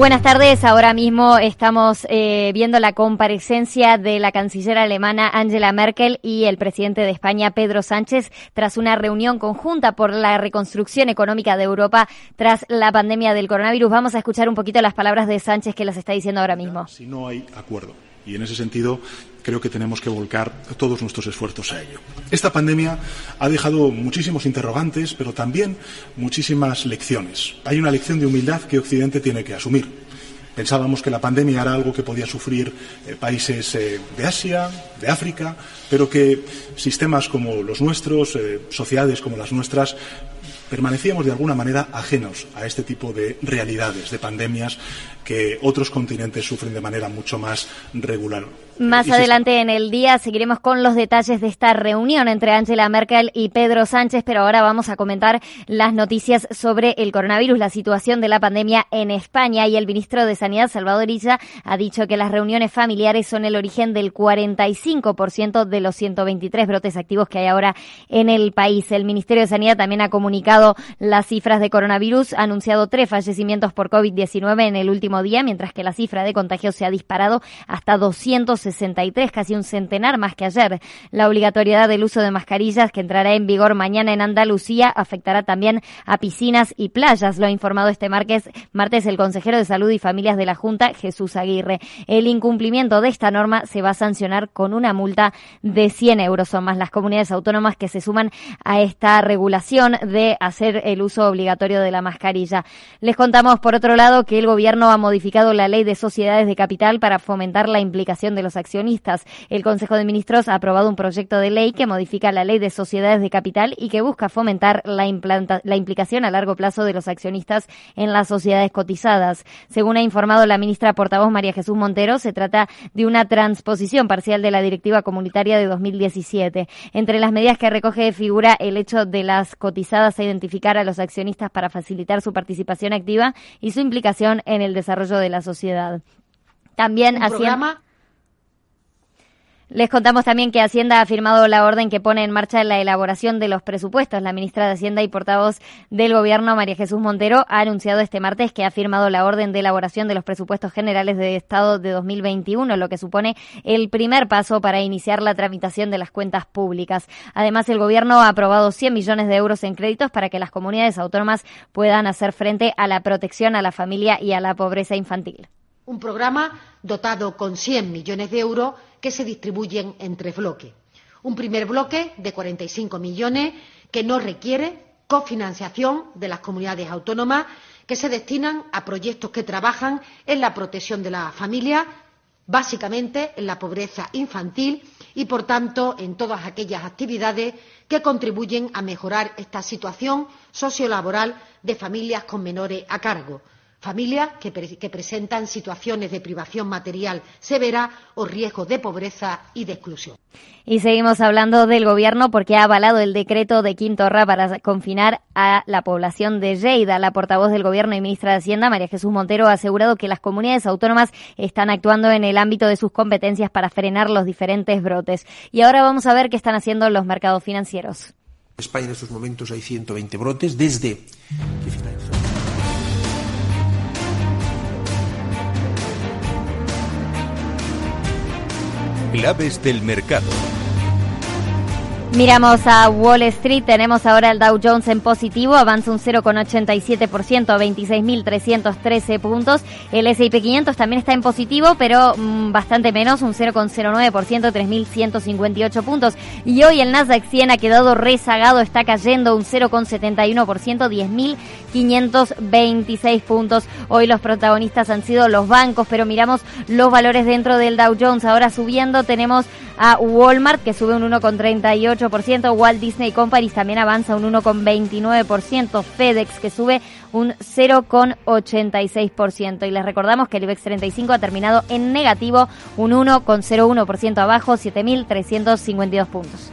Buenas tardes. Ahora mismo estamos eh, viendo la comparecencia de la canciller alemana Angela Merkel y el presidente de España Pedro Sánchez tras una reunión conjunta por la reconstrucción económica de Europa tras la pandemia del coronavirus. Vamos a escuchar un poquito las palabras de Sánchez que las está diciendo ahora mismo. Si no hay acuerdo. Y en ese sentido creo que tenemos que volcar todos nuestros esfuerzos a ello. Esta pandemia ha dejado muchísimos interrogantes, pero también muchísimas lecciones. Hay una lección de humildad que Occidente tiene que asumir. Pensábamos que la pandemia era algo que podía sufrir eh, países eh, de Asia, de África, pero que sistemas como los nuestros, eh, sociedades como las nuestras, permanecíamos de alguna manera ajenos a este tipo de realidades, de pandemias que otros continentes sufren de manera mucho más regular. Más adelante en el día seguiremos con los detalles de esta reunión entre Angela Merkel y Pedro Sánchez, pero ahora vamos a comentar las noticias sobre el coronavirus, la situación de la pandemia en España y el ministro de Sanidad, Salvador Illa, ha dicho que las reuniones familiares son el origen del 45% de los 123 brotes activos que hay ahora en el país. El Ministerio de Sanidad también ha comunicado las cifras de coronavirus, ha anunciado tres fallecimientos por COVID-19 en el último día, mientras que la cifra de contagios se ha disparado hasta 260 63, casi un centenar más que ayer. La obligatoriedad del uso de mascarillas que entrará en vigor mañana en Andalucía afectará también a piscinas y playas, lo ha informado este martes, martes el consejero de Salud y Familias de la Junta, Jesús Aguirre. El incumplimiento de esta norma se va a sancionar con una multa de 100 euros. Son más las comunidades autónomas que se suman a esta regulación de hacer el uso obligatorio de la mascarilla. Les contamos, por otro lado, que el Gobierno ha modificado la ley de sociedades de capital para fomentar la implicación de los accionistas. El Consejo de Ministros ha aprobado un proyecto de ley que modifica la ley de sociedades de capital y que busca fomentar la, la implicación a largo plazo de los accionistas en las sociedades cotizadas. Según ha informado la ministra portavoz María Jesús Montero, se trata de una transposición parcial de la Directiva Comunitaria de 2017. Entre las medidas que recoge figura el hecho de las cotizadas a identificar a los accionistas para facilitar su participación activa y su implicación en el desarrollo de la sociedad. También Hacienda les contamos también que Hacienda ha firmado la orden que pone en marcha la elaboración de los presupuestos. La ministra de Hacienda y portavoz del Gobierno, María Jesús Montero, ha anunciado este martes que ha firmado la orden de elaboración de los presupuestos generales de Estado de 2021, lo que supone el primer paso para iniciar la tramitación de las cuentas públicas. Además, el Gobierno ha aprobado 100 millones de euros en créditos para que las comunidades autónomas puedan hacer frente a la protección a la familia y a la pobreza infantil. Un programa dotado con 100 millones de euros que se distribuyen en tres bloques. Un primer bloque de 45 millones que no requiere cofinanciación de las comunidades autónomas que se destinan a proyectos que trabajan en la protección de la familia, básicamente en la pobreza infantil y, por tanto, en todas aquellas actividades que contribuyen a mejorar esta situación sociolaboral de familias con menores a cargo familias que, presentan situaciones de privación material severa o riesgos de pobreza y de exclusión. Y seguimos hablando del Gobierno porque ha avalado el decreto de Quintorra para confinar a la población de Lleida. La portavoz del Gobierno y ministra de Hacienda, María Jesús Montero, ha asegurado que las comunidades autónomas están actuando en el ámbito de sus competencias para frenar los diferentes brotes. Y ahora vamos a ver qué están haciendo los mercados financieros. En España en estos momentos hay 120 brotes desde que finalizó Claves del mercado. Miramos a Wall Street, tenemos ahora el Dow Jones en positivo, avanza un 0,87% a 26.313 puntos. El S&P 500 también está en positivo, pero mm, bastante menos, un 0,09%, 3.158 puntos. Y hoy el Nasdaq 100 ha quedado rezagado, está cayendo un 0,71%, 10.526 puntos. Hoy los protagonistas han sido los bancos, pero miramos los valores dentro del Dow Jones. Ahora subiendo tenemos a Walmart que sube un 1,38 Walt Disney Company también avanza un 1,29%, FedEx que sube un 0,86%. Y les recordamos que el IBEX 35 ha terminado en negativo, un 1,01% abajo, 7.352 puntos.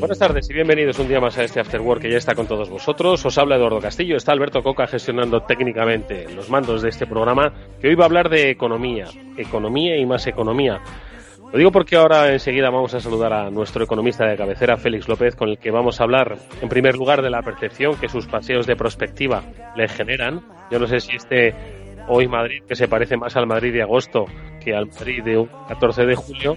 Buenas tardes y bienvenidos un día más a este After Work que ya está con todos vosotros. Os habla Eduardo Castillo, está Alberto Coca gestionando técnicamente los mandos de este programa que hoy va a hablar de economía, economía y más economía. Lo digo porque ahora enseguida vamos a saludar a nuestro economista de cabecera, Félix López, con el que vamos a hablar en primer lugar de la percepción que sus paseos de prospectiva le generan. Yo no sé si este hoy Madrid, que se parece más al Madrid de agosto que al Madrid de un 14 de julio,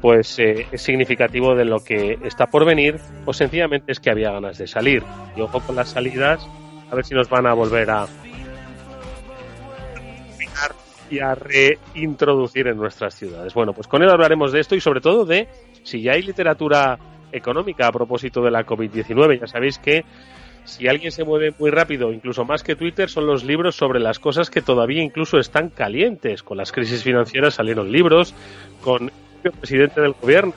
pues eh, es significativo de lo que está por venir o sencillamente es que había ganas de salir. Y ojo con las salidas, a ver si nos van a volver a y a reintroducir en nuestras ciudades. Bueno, pues con él hablaremos de esto y sobre todo de si ya hay literatura económica a propósito de la COVID-19. Ya sabéis que si alguien se mueve muy rápido, incluso más que Twitter, son los libros sobre las cosas que todavía incluso están calientes. Con las crisis financieras salieron libros, con presidente del gobierno,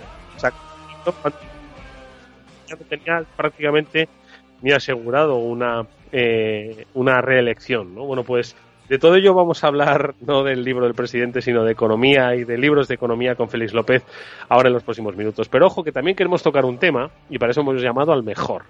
ya tenía prácticamente ni asegurado una, eh, una reelección. ¿no? Bueno, pues de todo ello vamos a hablar no del libro del presidente, sino de economía y de libros de economía con Félix López ahora en los próximos minutos. Pero ojo que también queremos tocar un tema y para eso hemos llamado al mejor.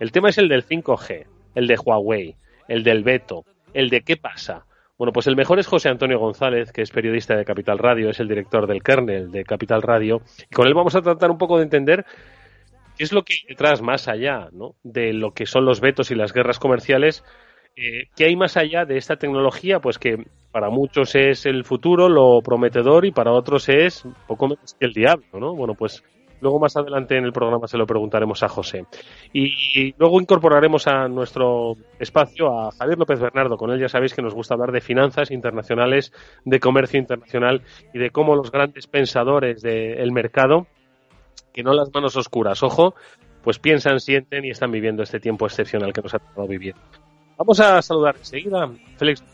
El tema es el del 5G, el de Huawei, el del veto, el de qué pasa. Bueno, pues el mejor es José Antonio González, que es periodista de Capital Radio, es el director del kernel de Capital Radio, y con él vamos a tratar un poco de entender qué es lo que hay detrás, más allá ¿no? de lo que son los vetos y las guerras comerciales, eh, ¿qué hay más allá de esta tecnología? Pues que para muchos es el futuro, lo prometedor, y para otros es poco menos que el diablo, ¿no? Bueno, pues luego más adelante en el programa se lo preguntaremos a José. Y luego incorporaremos a nuestro espacio a Javier López Bernardo. Con él ya sabéis que nos gusta hablar de finanzas internacionales, de comercio internacional y de cómo los grandes pensadores del mercado, que no las manos oscuras, ojo, pues piensan, sienten y están viviendo este tiempo excepcional que nos ha tocado vivir. Vamos a saludar enseguida, Félix.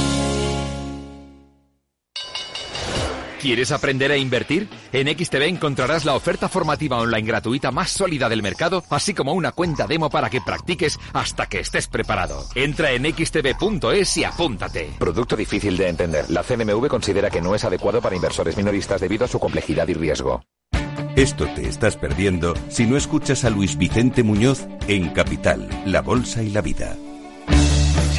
¿Quieres aprender a invertir? En XTB encontrarás la oferta formativa online gratuita más sólida del mercado, así como una cuenta demo para que practiques hasta que estés preparado. Entra en xtb.es y apúntate. Producto difícil de entender. La CNMV considera que no es adecuado para inversores minoristas debido a su complejidad y riesgo. Esto te estás perdiendo si no escuchas a Luis Vicente Muñoz en Capital, La Bolsa y la Vida.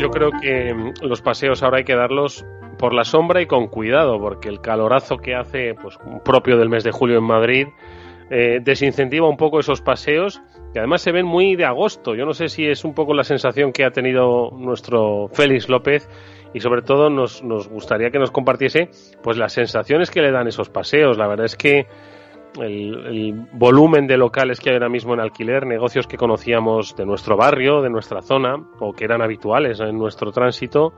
Yo creo que mm, los paseos ahora hay que darlos por la sombra y con cuidado, porque el calorazo que hace, pues propio del mes de julio en Madrid, eh, desincentiva un poco esos paseos, que además se ven muy de agosto. Yo no sé si es un poco la sensación que ha tenido nuestro Félix López y sobre todo nos, nos gustaría que nos compartiese pues las sensaciones que le dan esos paseos. La verdad es que el, volumen de locales que hay ahora mismo en alquiler, negocios que conocíamos de nuestro barrio, de nuestra zona, o que eran habituales en nuestro tránsito,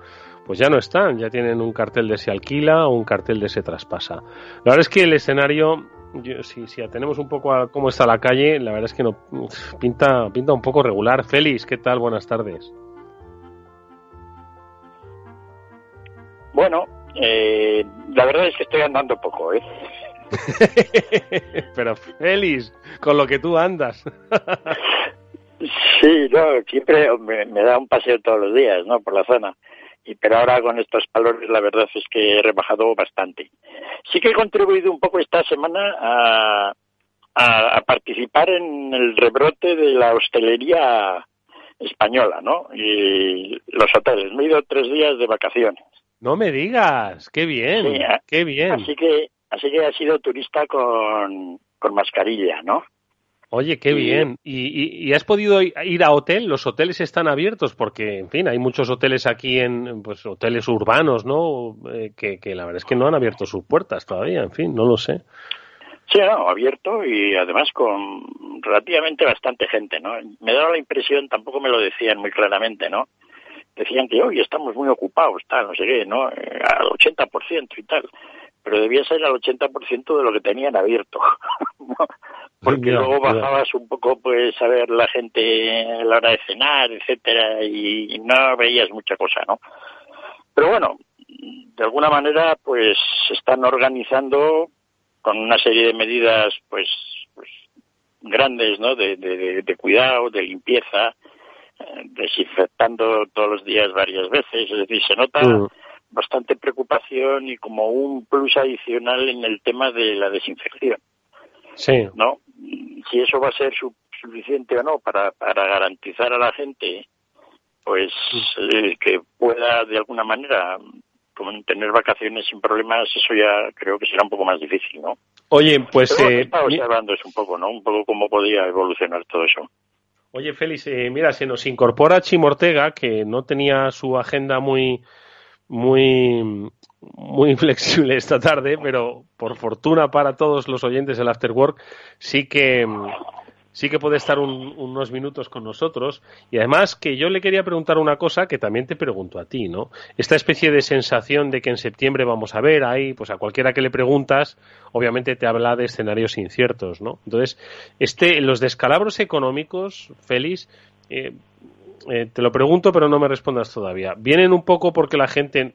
pues ya no están, ya tienen un cartel de se alquila o un cartel de se traspasa. La verdad es que el escenario, yo, si, si atendemos un poco a cómo está la calle, la verdad es que no pinta, pinta un poco regular. Félix, ¿qué tal? Buenas tardes. Bueno, eh, la verdad es que estoy andando poco, ¿eh? Pero Félix, con lo que tú andas. sí, no, siempre me, me, da un paseo todos los días, ¿no? Por la zona. Y pero ahora con estos calores la verdad es que he rebajado bastante. Sí que he contribuido un poco esta semana a, a, a participar en el rebrote de la hostelería española, ¿no? Y los hoteles. Me he ido tres días de vacaciones. No me digas, qué bien, Sí, qué bien. Así que, así que ha sido turista con, con mascarilla, ¿no? Oye, qué bien. ¿Y, y, y has podido ir a hotel? ¿Los hoteles están abiertos? Porque, en fin, hay muchos hoteles aquí en, pues, hoteles urbanos, ¿no? Eh, que, que la verdad es que no han abierto sus puertas todavía, en fin, no lo sé. Sí, no, abierto y además con relativamente bastante gente, ¿no? Me daba la impresión, tampoco me lo decían muy claramente, ¿no? Decían que hoy estamos muy ocupados, tal, no sé qué, ¿no? Eh, Al 80% y tal. Pero debía ser al 80% de lo que tenían abierto. Porque luego bajabas un poco, pues, a ver la gente a la hora de cenar, etcétera, y no veías mucha cosa, ¿no? Pero bueno, de alguna manera, pues, se están organizando con una serie de medidas, pues, pues grandes, ¿no? De, de, de- de cuidado, de limpieza, eh, desinfectando todos los días varias veces. Es decir, se nota Mm. Bastante preocupación y como un plus adicional en el tema de la desinfección, Sí. ¿no? Si eso va a ser su- suficiente o no para, para garantizar a la gente, pues, eh, que pueda de alguna manera tener vacaciones sin problemas, eso ya creo que será un poco más difícil, ¿no? Oye, pues... Pero eh, estaba observando eso un poco, ¿no? Un poco cómo podía evolucionar todo eso. Oye, Félix, eh, mira, se nos incorpora Chim Ortega, que no tenía su agenda muy, muy, muy flexible esta tarde, pero por fortuna para todos los oyentes del After Work, sí que, sí que puede estar un- unos minutos con nosotros. Y además que yo le quería preguntar una cosa que también te pregunto a ti, ¿no? Esta especie de sensación de que en septiembre vamos a ver ahí, pues a cualquiera que le preguntas, obviamente te habla de escenarios inciertos, ¿no? Entonces, este, los descalabros económicos, Félix, eh, eh, te lo pregunto, pero no me respondas todavía. ¿Vienen un poco porque la gente,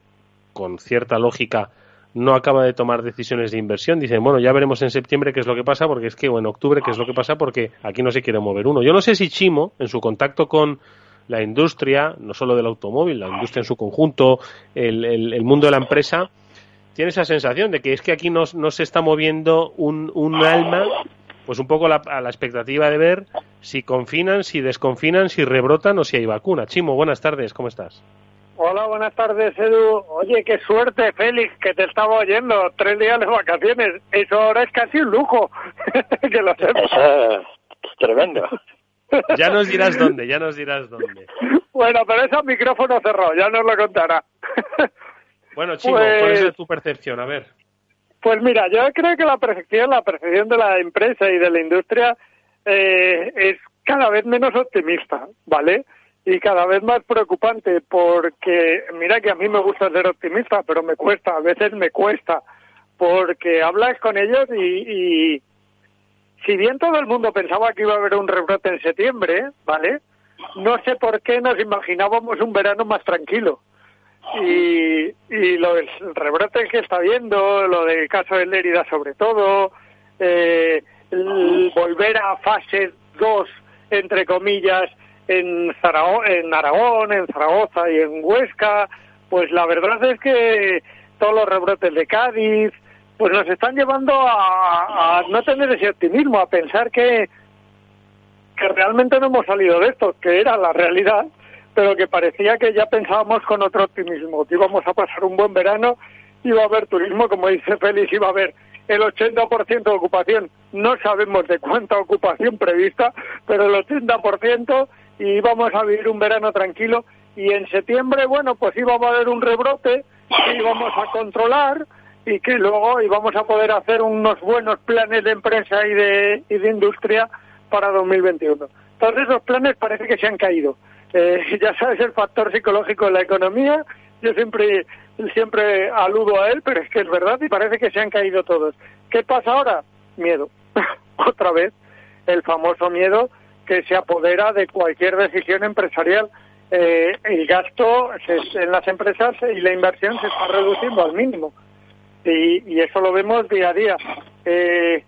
con cierta lógica, no acaba de tomar decisiones de inversión? Dicen, bueno, ya veremos en septiembre qué es lo que pasa, porque es que, o en octubre qué es lo que pasa, porque aquí no se quiere mover uno. Yo no sé si Chimo, en su contacto con la industria, no solo del automóvil, la industria en su conjunto, el, el- el mundo de la empresa, tiene esa sensación de que es que aquí no, no se está moviendo un, un alma, pues un poco la- a la expectativa de ver si confinan, si desconfinan, si rebrotan o si hay vacuna. Chimo, buenas tardes, ¿cómo estás? Hola, buenas tardes, Edu. Oye, qué suerte, Félix, que te estaba oyendo. Tres días de vacaciones. Eso ahora es casi un lujo. que lo sepas. Eso es tremendo. Ya nos dirás dónde, ya nos dirás dónde. Bueno, pero eso micrófono cerrado, ya nos lo contará. Bueno, Chimo, Pues- ¿cuál es tu percepción? A ver. Pues mira, yo creo que la percepción, la percepción de la empresa y de la industria eh, es cada vez menos optimista, ¿vale? Y cada vez más preocupante porque, mira que a mí me gusta ser optimista, pero me cuesta, a veces me cuesta, porque hablas con ellos y, y si bien todo el mundo pensaba que iba a haber un rebrote en septiembre, ¿vale? No sé por qué nos imaginábamos un verano más tranquilo y, y lo del rebrote que está viendo, lo del caso de Lérida sobre todo, eh, volver a fase 2, entre comillas, en, Zarao- en Aragón, en Zaragoza y en Huesca, pues la verdad es que todos los rebrotes de Cádiz, pues nos están llevando a, a no tener ese optimismo, a pensar que, que realmente no hemos salido de esto, que era la realidad, pero que parecía que ya pensábamos con otro optimismo, que íbamos a pasar un buen verano, iba a haber turismo, como dice Félix, iba a haber el 80% de ocupación, no sabemos de cuánta ocupación prevista, pero el 80% y íbamos a vivir un verano tranquilo y en septiembre, bueno, pues íbamos a haber un rebrote que íbamos a controlar y que luego íbamos a poder hacer unos buenos planes de empresa y de, y de industria para 2021. Todos esos planes parece que se han caído. Eh, ya sabes el factor psicológico de la economía, yo siempre, siempre aludo a él, pero es que es verdad y parece que se han caído todos. ¿Qué pasa ahora? Miedo. Otra vez, el famoso miedo que se apodera de cualquier decisión empresarial. Eh, el gasto se- en las empresas y la inversión se está reduciendo al mínimo. Y, y eso lo vemos día a día. Eh,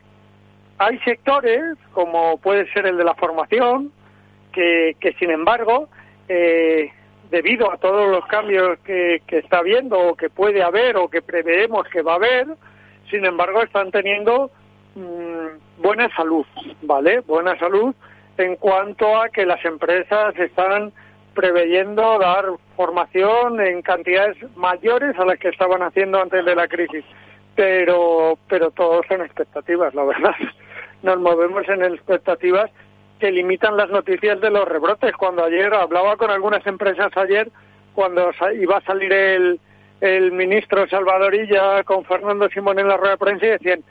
hay sectores, como puede ser el de la formación, que sin embargo, eh, debido a todos los cambios que, que está habiendo o que puede haber o que preveemos que va a haber, sin embargo, están teniendo mm, buena salud, ¿vale? Buena salud en cuanto a que las empresas están preveyendo dar formación en cantidades mayores a las que estaban haciendo antes de la crisis. Pero, pero todo son expectativas, la verdad. Nos movemos en expectativas que limitan las noticias de los rebrotes. Cuando ayer hablaba con algunas empresas ayer, cuando iba a salir el, el ministro Salvadorilla con Fernando Simón en la rueda de prensa y decían,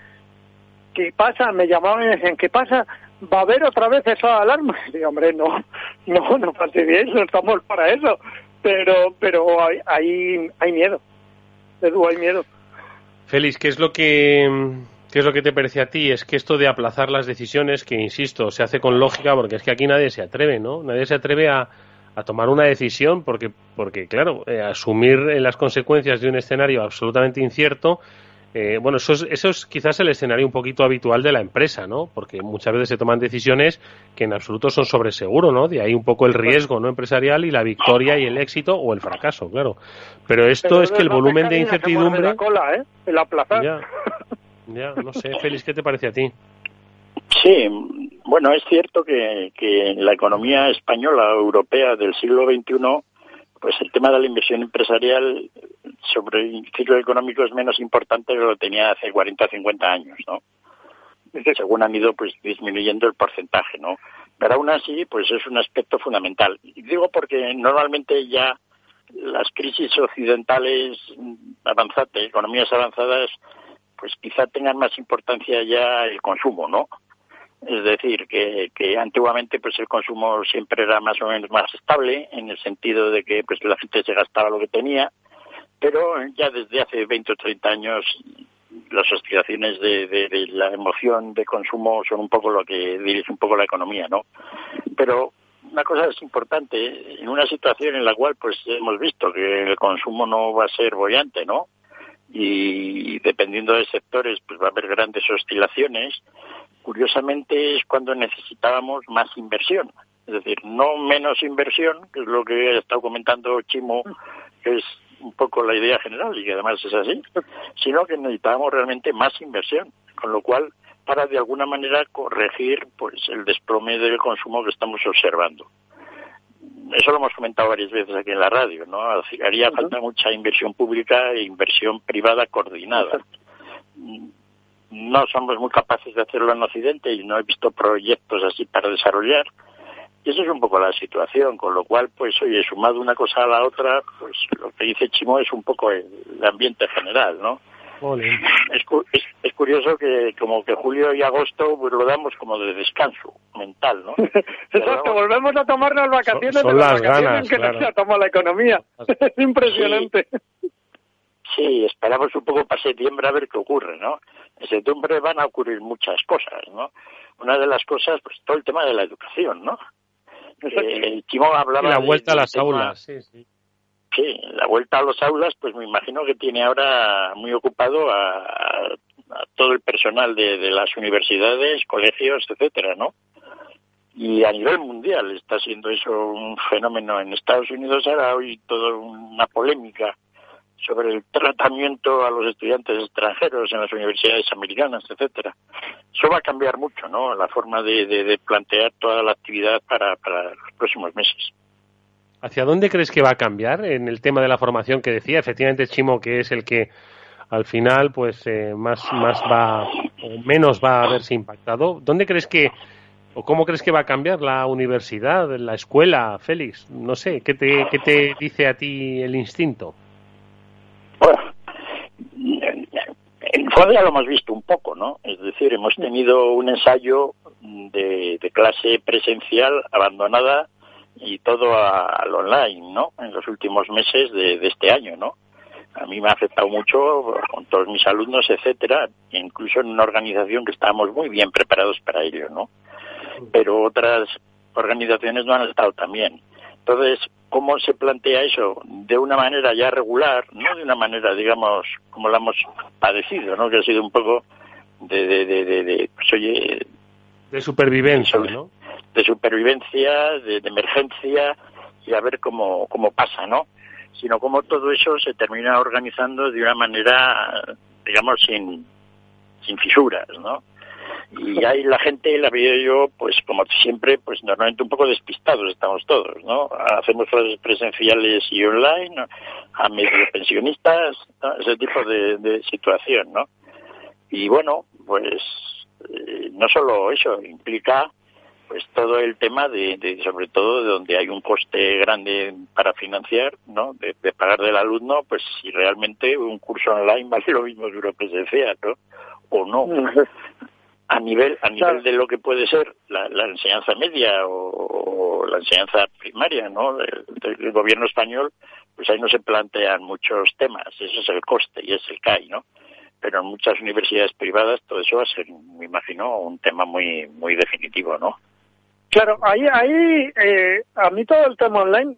¿qué pasa? Me llamaban y decían, ¿qué pasa? ¿Va a haber otra vez esa alarma? Y hombre, no, no, no fastidiéis, no estamos para eso. Pero, pero hay, hay, hay miedo. Edu, hay miedo. Félix, ¿qué es lo que qué es lo que te parece a ti? Es que esto de aplazar las decisiones, que insisto, se hace con lógica, porque es que aquí nadie se atreve, ¿no? Nadie se atreve a, a tomar una decisión, porque, porque claro, eh, asumir eh, las consecuencias de un escenario absolutamente incierto. eh, bueno, eso es, eso es quizás el escenario un poquito habitual de la empresa, ¿no? Porque muchas veces se toman decisiones que en absoluto son sobre seguro, ¿no? De ahí un poco el riesgo no empresarial y la victoria y el éxito o el fracaso, claro. Pero esto Pero es que el volumen de incertidumbre la cola, ¿eh? El aplazar. Ya, ya, no sé, Félix, ¿qué te parece a ti? Sí, bueno, es cierto que, en la economía española europea del siglo XXI, pues el tema de la inversión empresarial sobre el ciclo económico es menos importante que lo tenía hace 40 o 50 años, ¿no? Según han ido pues disminuyendo el porcentaje, ¿no? Pero aún así, pues es un aspecto fundamental. Y digo porque normalmente ya las crisis occidentales avanzadas, economías avanzadas, pues quizá tengan más importancia ya el consumo, ¿no? Es decir, que, que antiguamente pues el consumo siempre era más o menos más estable en el sentido de que pues la gente se gastaba lo que tenía, pero ya desde hace 20 o 30 años las oscilaciones de, de- de la emoción de consumo son un poco lo que dirige un poco la economía, ¿no? Pero una cosa es importante, en una situación en la cual pues hemos visto que el consumo no va a ser bollante, ¿no? Y dependiendo de sectores pues va a haber grandes oscilaciones, curiosamente es cuando necesitábamos más inversión. Es decir, no menos inversión, que es lo que ha estado comentando Chimo, que es un poco la idea general y que además es así, sino que necesitábamos realmente más inversión, con lo cual para de alguna manera corregir pues el desplome del consumo que estamos observando. Eso lo hemos comentado varias veces aquí en la radio, ¿no? Haría falta mucha inversión pública e inversión privada coordinada. No somos muy capaces de hacerlo en Occidente y no he visto proyectos así para desarrollar. Y eso es un poco la situación, con lo cual, pues, oye, sumado una cosa a la otra, pues lo que dice Chimo es un poco el ambiente general, ¿no? Es, cu- es, es curioso que como que julio y agosto pues lo damos como de descanso mental, ¿no? Exacto, volvemos a tomarnos vacaciones Son- son de las, las vacaciones ganas, que claro. nos ha tomado la economía. Es impresionante. Sí, esperamos un poco para septiembre a ver qué ocurre, ¿no? En septiembre van a ocurrir muchas cosas, ¿no? Una de las cosas, pues todo el tema de la educación, ¿no? Eh, Chimo hablaba Y la de- vuelta a las tema- aulas, sí, sí. Sí, la vuelta a las aulas, pues me imagino que tiene ahora muy ocupado a, todo el personal de, de las universidades, colegios, etcétera, ¿no? Y a nivel mundial está siendo eso un fenómeno. En Estados Unidos ahora hoy toda una polémica sobre el tratamiento a los estudiantes extranjeros en las universidades americanas, etcétera. Eso va a cambiar mucho, ¿no? La forma de, de- de plantear toda la actividad para, para los próximos meses. ¿Hacia dónde crees que va a cambiar en el tema de la formación que decía? Efectivamente, Chimo, que es el que al final, pues, eh, más, más va, o menos va a verse impactado. ¿Dónde crees que, o cómo crees que va a cambiar la universidad, la escuela, Félix? No sé, ¿qué te, qué te dice a ti el instinto? En fondo ya lo hemos visto un poco, ¿no? Es decir, hemos tenido un ensayo de, de clase presencial abandonada y todo al online, ¿no? En los últimos meses de, de este año, ¿no? A mí me ha afectado mucho con todos mis alumnos, etcétera, incluso en una organización que estábamos muy bien preparados para ello, ¿no? Pero otras organizaciones no han estado tan bien. Entonces, ¿cómo se plantea eso? De una manera ya regular, no de una manera, digamos, como la hemos padecido, ¿no? Que ha sido un poco de, de, de, de, de, pues, oye, De supervivencia, ¿no? De supervivencia, de, de emergencia y a ver cómo, cómo pasa, ¿no? Sino cómo todo eso se termina organizando de una manera, digamos, sin, sin fisuras, ¿no? Y ahí la gente la veo yo, pues como siempre, pues normalmente un poco despistados estamos todos, ¿no? Hacemos clases presenciales y online, ¿no? a medio pensionistas, ¿no? ese tipo de, de situación, ¿no? Y bueno, pues eh, no solo eso, implica pues todo el tema de, de, sobre todo de donde hay un coste grande para financiar, ¿no? De, de pagar del alumno, pues si realmente un curso online vale lo mismo que uno presencial, ¿no? O no. A nivel, a nivel de lo que puede ser la, la enseñanza media o, o la enseñanza primaria, ¿no? Del, del gobierno español, pues ahí no se plantean muchos temas. Ese es el coste y es el CAI, ¿no? Pero en muchas universidades privadas todo eso va a ser, me imagino, un tema muy, muy definitivo, ¿no? Claro, ahí, ahí eh, a mí todo el tema online,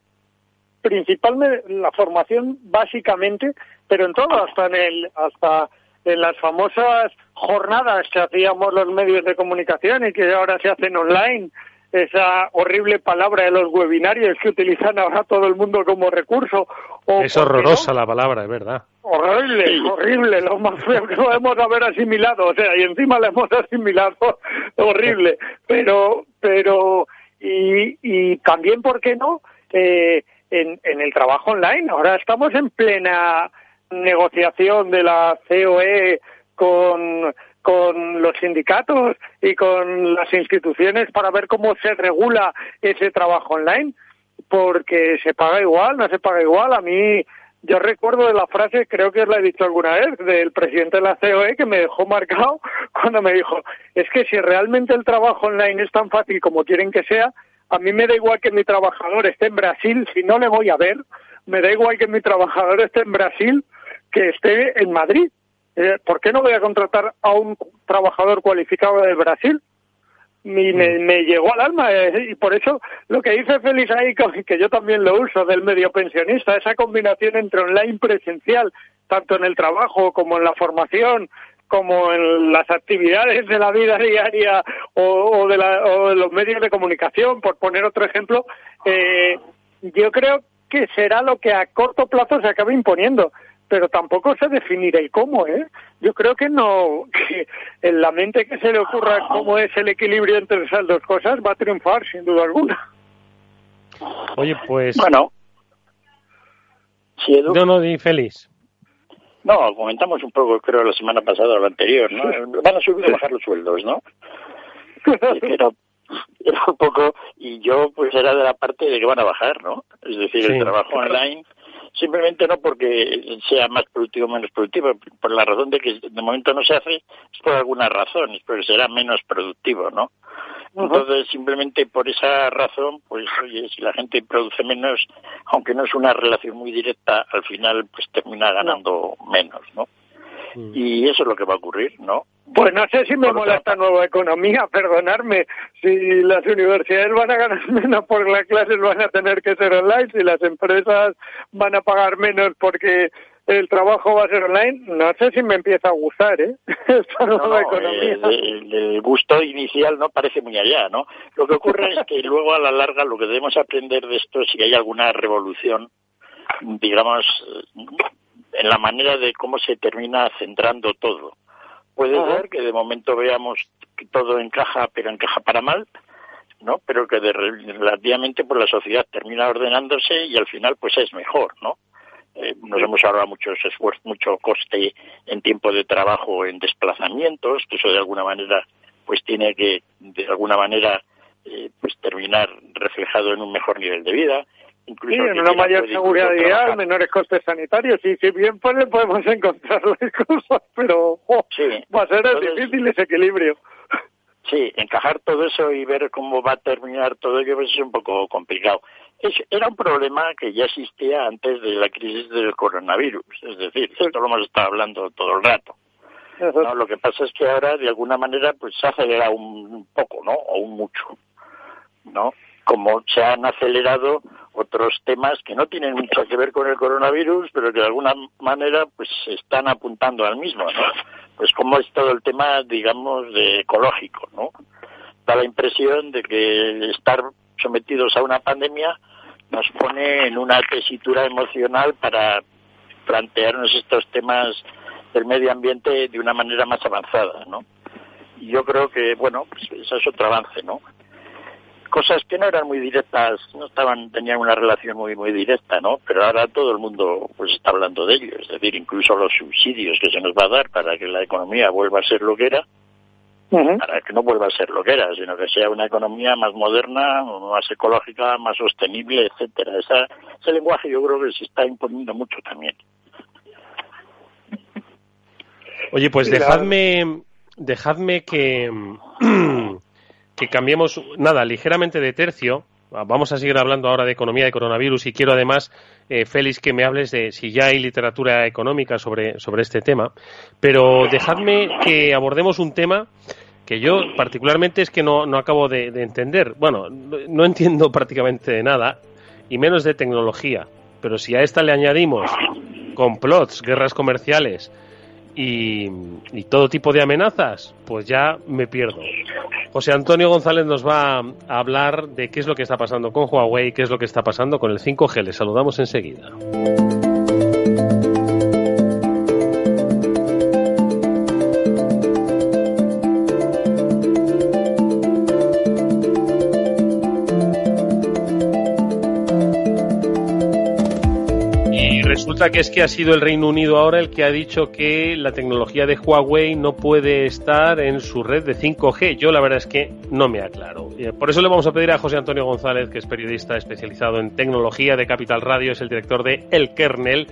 principalmente la formación básicamente, pero en todo, hasta en el, hasta en las famosas jornadas que hacíamos los medios de comunicación y que ahora se hacen online, esa horrible palabra de los webinarios que utilizan ahora todo el mundo como recurso. O, Es horrorosa la palabra, es verdad. Horrible, horrible, lo más feo que podemos haber asimilado, o sea, y encima lo hemos asimilado, horrible, pero, pero, y, y también, ¿por qué no? Eh, en, en el trabajo online, ahora estamos en plena negociación de la COE con, con los sindicatos y con las instituciones para ver cómo se regula ese trabajo online, porque se paga igual, no se paga igual. A mí, yo recuerdo de la frase, creo que la he dicho alguna vez, del presidente de la COE que me dejó marcado cuando me dijo, es que si realmente el trabajo online es tan fácil como quieren que sea, a mí me da igual que mi trabajador esté en Brasil, si no le voy a ver, me da igual que mi trabajador esté en Brasil que esté en Madrid. Eh, ¿Por qué no voy a contratar a un trabajador cualificado de Brasil? Y me, me llegó al alma eh, y por eso lo que dice Félix ahí, que que yo también lo uso, del medio pensionista, esa combinación entre online presencial, tanto en el trabajo como en la formación, como en las actividades de la vida diaria o, o de, la- o de los medios de comunicación, por poner otro ejemplo, eh, yo creo que será lo que a corto plazo se acabe imponiendo, pero tampoco sé definir el cómo, ¿eh? Yo creo que no, que en la mente que se le ocurra cómo es el equilibrio entre esas dos cosas va a triunfar, sin duda alguna. Oye, pues... Bueno. Sí, Edu. No, no, di feliz. No, comentamos un poco, creo, la semana pasada o la anterior, ¿no? Van a subir o bajar los sueldos, ¿no? Que era, era un poco, y yo pues era de la parte de que van a bajar, ¿no? Es decir, Sí. el trabajo online, simplemente no porque sea más productivo o menos productivo, por la razón de que de momento no se hace, es por alguna razón, es porque será menos productivo, ¿no? Entonces, simplemente por esa razón, pues oye, si la gente produce menos, aunque no es una relación muy directa, al final pues termina ganando menos, ¿no? Y eso es lo que va a ocurrir, ¿no? Pues no sé si me mola esta nueva economía, perdonarme. Si las universidades van a ganar menos porque las clases van a tener que ser online, si las empresas van a pagar menos porque el trabajo va a ser online, no sé si me empieza a gustar, ¿eh? Esta nueva no, economía. el, el- el gusto inicial no parece muy allá, ¿no? Lo que ocurre es que luego a la larga lo que debemos aprender de esto es si hay alguna revolución, digamos, en la manera de cómo se termina centrando todo. Puede Ajá. ser que de momento veamos que todo encaja, pero encaja para mal, ¿no? Pero que de, relativamente pues la sociedad termina ordenándose y al final pues es mejor, ¿no? Eh, nos hemos ahorrado muchos esfuerzos, mucho coste en tiempo de trabajo, en desplazamientos, que eso de alguna manera pues tiene que de alguna manera eh, pues terminar reflejado en un mejor nivel de vida. Sí, Incluso en que una mayor seguridad menores costes sanitarios, y si bien pues podemos encontrar las cosas, pero Sí. va a ser Entonces- difícil ese equilibrio. Sí, encajar todo eso y ver cómo va a terminar todo ello pues es un poco complicado. Es, era un problema que ya existía antes de la crisis del coronavirus, es decir, esto lo hemos estado hablando todo el rato. No, lo que pasa es que ahora, de alguna manera, pues se acelera un poco, ¿no? O un mucho, ¿no? Como se han acelerado otros temas que no tienen mucho que ver con el coronavirus, pero que de alguna manera, pues están apuntando al mismo, ¿no? Pues como es todo el tema, digamos, de ecológico, ¿no? Da la impresión de que estar sometidos a una pandemia nos pone en una tesitura emocional para plantearnos estos temas del medio ambiente de una manera más avanzada, ¿no? Y yo creo que, bueno, pues eso es otro avance, ¿no? Cosas que no eran muy directas, no estaban, tenían una relación muy, muy directa, ¿no? Pero ahora todo el mundo, pues está hablando de ello, es decir, incluso los subsidios que se nos va a dar para que la economía vuelva a ser lo que era, para que no vuelva a ser lo que era, sino que sea una economía más moderna, más ecológica, más sostenible, etcétera. Esa, ese lenguaje yo creo que se está imponiendo mucho también. Oye, pues dejadme, dejadme que, que cambiemos, nada, ligeramente de tercio. Vamos a seguir hablando ahora de economía de coronavirus y quiero además, eh, Félix, que me hables de si ya hay literatura económica sobre, sobre este tema. Pero dejadme que abordemos un tema que yo particularmente es que no, no acabo de, entender. Bueno, no, entiendo prácticamente nada y menos de tecnología. Pero si a esta le añadimos complots, guerras comerciales, y, todo tipo de amenazas, pues ya me pierdo. José Antonio González nos va a hablar de qué es lo que está pasando con Huawei, qué es lo que está pasando con el 5G. Le saludamos enseguida. Resulta que es que ha sido el Reino Unido ahora el que ha dicho que la tecnología de Huawei no puede estar en su red de 5G. Yo la verdad es que no me aclaro. Eh, por eso le vamos a pedir a José Antonio González, que es periodista especializado en tecnología de Capital Radio, es el director de El Kernel.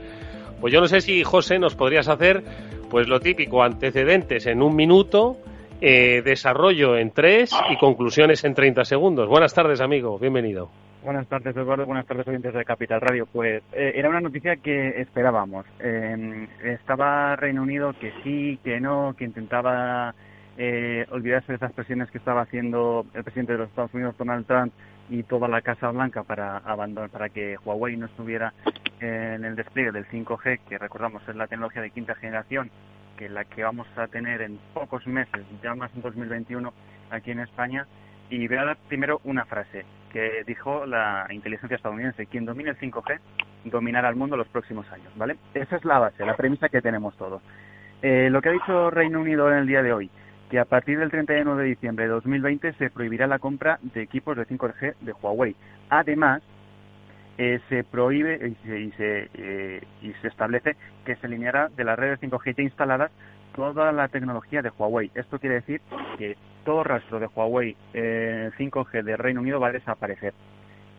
Pues yo no sé si, José, nos podrías hacer pues lo típico, antecedentes en un minuto, eh, desarrollo en tres y conclusiones en 30 segundos. Buenas tardes, amigo. Bienvenido. Buenas tardes, Eduardo. Buenas tardes, oyentes de Capital Radio. Pues eh, era una noticia que esperábamos. Eh, estaba Reino Unido que sí, que no, que intentaba eh, olvidarse de esas presiones que estaba haciendo el presidente de los Estados Unidos, Donald Trump, y toda la Casa Blanca para abandonar, para que Huawei no estuviera en el despliegue del 5G, que recordamos es la tecnología de quinta generación, que la que vamos a tener en pocos meses, ya más en 2021, aquí en España. Y voy a dar primero una frase que dijo la inteligencia estadounidense, quien domine el 5G dominará el mundo los próximos años, ¿vale? Esa es la base, la premisa que tenemos todos. Eh, lo que ha dicho Reino Unido en el día de hoy, que a partir del 31 de diciembre de 2020 se prohibirá la compra de equipos de 5G de Huawei. Además, eh, se prohíbe y se, y, se, eh, y se establece que se eliminará de las redes 5G ya instaladas toda la tecnología de Huawei. Esto quiere decir que todo rastro de Huawei eh, 5G de Reino Unido va a desaparecer.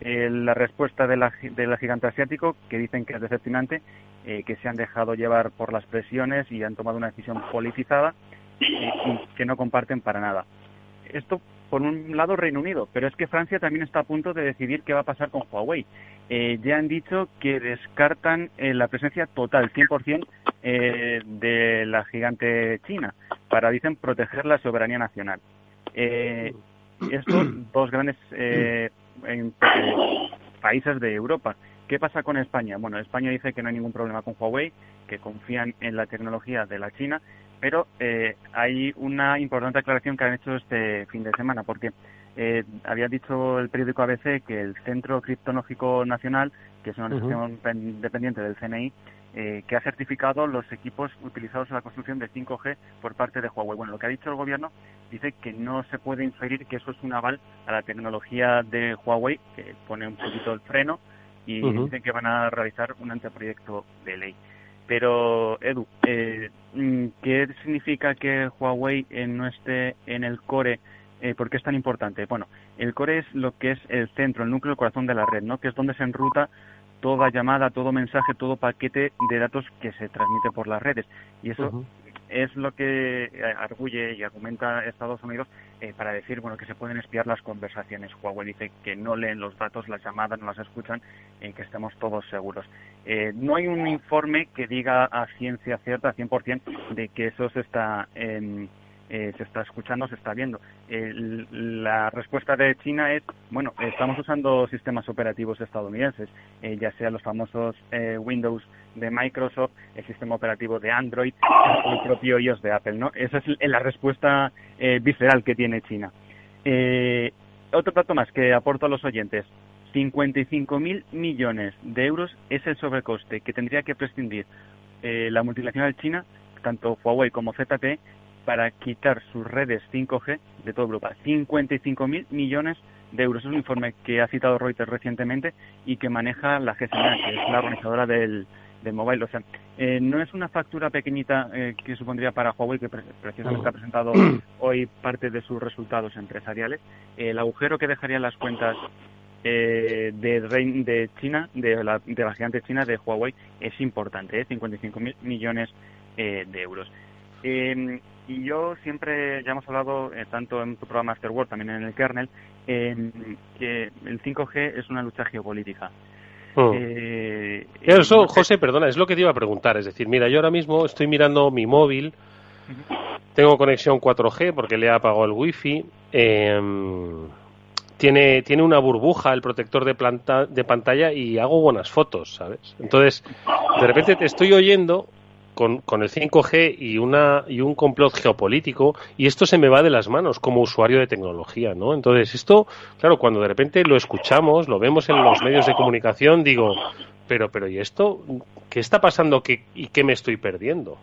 Eh, la respuesta de la, gigante asiático, que dicen que es decepcionante, eh, que se han dejado llevar por las presiones y han tomado una decisión politizada que no comparten para nada. Esto por un lado Reino Unido, pero es que Francia también está a punto de decidir qué va a pasar con Huawei. Eh, ya han dicho que descartan eh, la presencia total, 100%, eh, de la gigante china, para, dicen, proteger la soberanía nacional. Eh, estos dos grandes países de Europa. ¿Qué pasa con España? Bueno, España dice que no hay ningún problema con Huawei, que confían en la tecnología de la China, pero hay una importante aclaración que han hecho este fin de semana, porque eh, había dicho el periódico ABC que el Centro Criptonógico Nacional, que es una organización dependiente del CNI, eh, que ha certificado los equipos utilizados en la construcción de 5G por parte de Huawei. Bueno, lo que ha dicho el gobierno dice que no se puede inferir que eso es un aval a la tecnología de Huawei, que pone un poquito el freno, y dicen que van a realizar un anteproyecto de ley. Pero, Edu, eh, ¿qué significa que Huawei no esté en el core eh, ¿Por qué es tan importante? Bueno, el core es lo que es el centro, el núcleo, el corazón de la red, ¿no? Que es donde se enruta toda llamada, todo mensaje, todo paquete de datos que se transmite por las redes. Y eso es lo que eh, arguye y argumenta Estados Unidos eh, para decir bueno que se pueden espiar las conversaciones. Huawei dice que no leen los datos, las llamadas no las escuchan, en que estemos todos seguros. Eh, no hay un informe que diga a ciencia cierta, 100%, de que eso se está em, eh, se está escuchando, se está viendo. la respuesta de China es, bueno, estamos usando sistemas operativos estadounidenses, eh, ya sea los famosos eh, Windows de Microsoft, el sistema operativo de Android el propio iOS de Apple, ¿no? Esa es la respuesta visceral que tiene China. otro dato más que aporto a los oyentes. 55.000 millones de euros es el sobrecoste que tendría que prescindir la multinacional china, tanto Huawei como ZTE, para quitar sus redes 5G de toda Europa. 55.000 millones de euros. Es un informe que ha citado Reuters recientemente y que maneja la GSMA, que es la organizadora del, del mobile. O sea, eh, no es una factura pequeñita eh, que supondría para Huawei, que precisamente ha presentado hoy parte de sus resultados empresariales. el agujero que dejaría las cuentas eh, de, de China, de la, de la gigante china de Huawei, es importante, ¿eh? 55.000 millones de euros. Y yo siempre, ya hemos hablado eh, tanto en tu programa World, también en el kernel, que el 5G es una lucha geopolítica. Oh. Eh, eso, José, perdona, es lo que te iba a preguntar. Es decir, mira, yo ahora mismo estoy mirando mi móvil, tengo conexión 4G porque le he apagado el wifi, em, tiene, tiene una burbuja el protector de, planta, de pantalla y hago buenas fotos, ¿sabes? Entonces, de repente te estoy oyendo con, con, el 5G y, una, y un complot geopolítico y esto se me va de las manos como usuario de tecnología, ¿no? Entonces, esto, claro, cuando de repente lo escuchamos, lo vemos en los medios de comunicación, digo, pero, pero, ¿y esto? ¿Qué está pasando que, y qué me estoy perdiendo?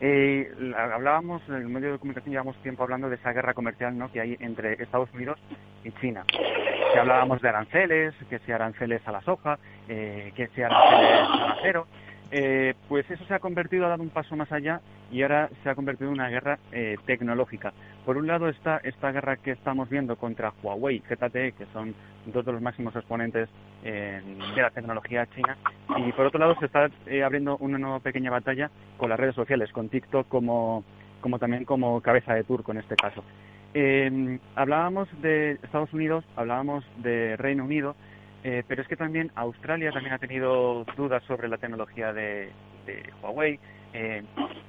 Eh, hablábamos en el medio de comunicación, llevamos tiempo hablando de esa guerra comercial ¿no? que hay entre Estados Unidos y China. Que hablábamos de aranceles, que si aranceles a la soja, eh, que si aranceles al acero. Eh, pues eso se ha convertido, ha dado un paso más allá y ahora se ha convertido en una guerra eh, tecnológica. Por un lado está esta guerra que estamos viendo contra Huawei, ZTE, que son dos de los máximos exponentes de la tecnología china, y por otro lado se está eh, abriendo una nueva pequeña batalla con las redes sociales, con TikTok como, como también como cabeza de turco en este caso. hablábamos de Estados Unidos, hablábamos de Reino Unido, eh, pero es que también Australia también ha tenido dudas sobre la tecnología de, Huawei, eh,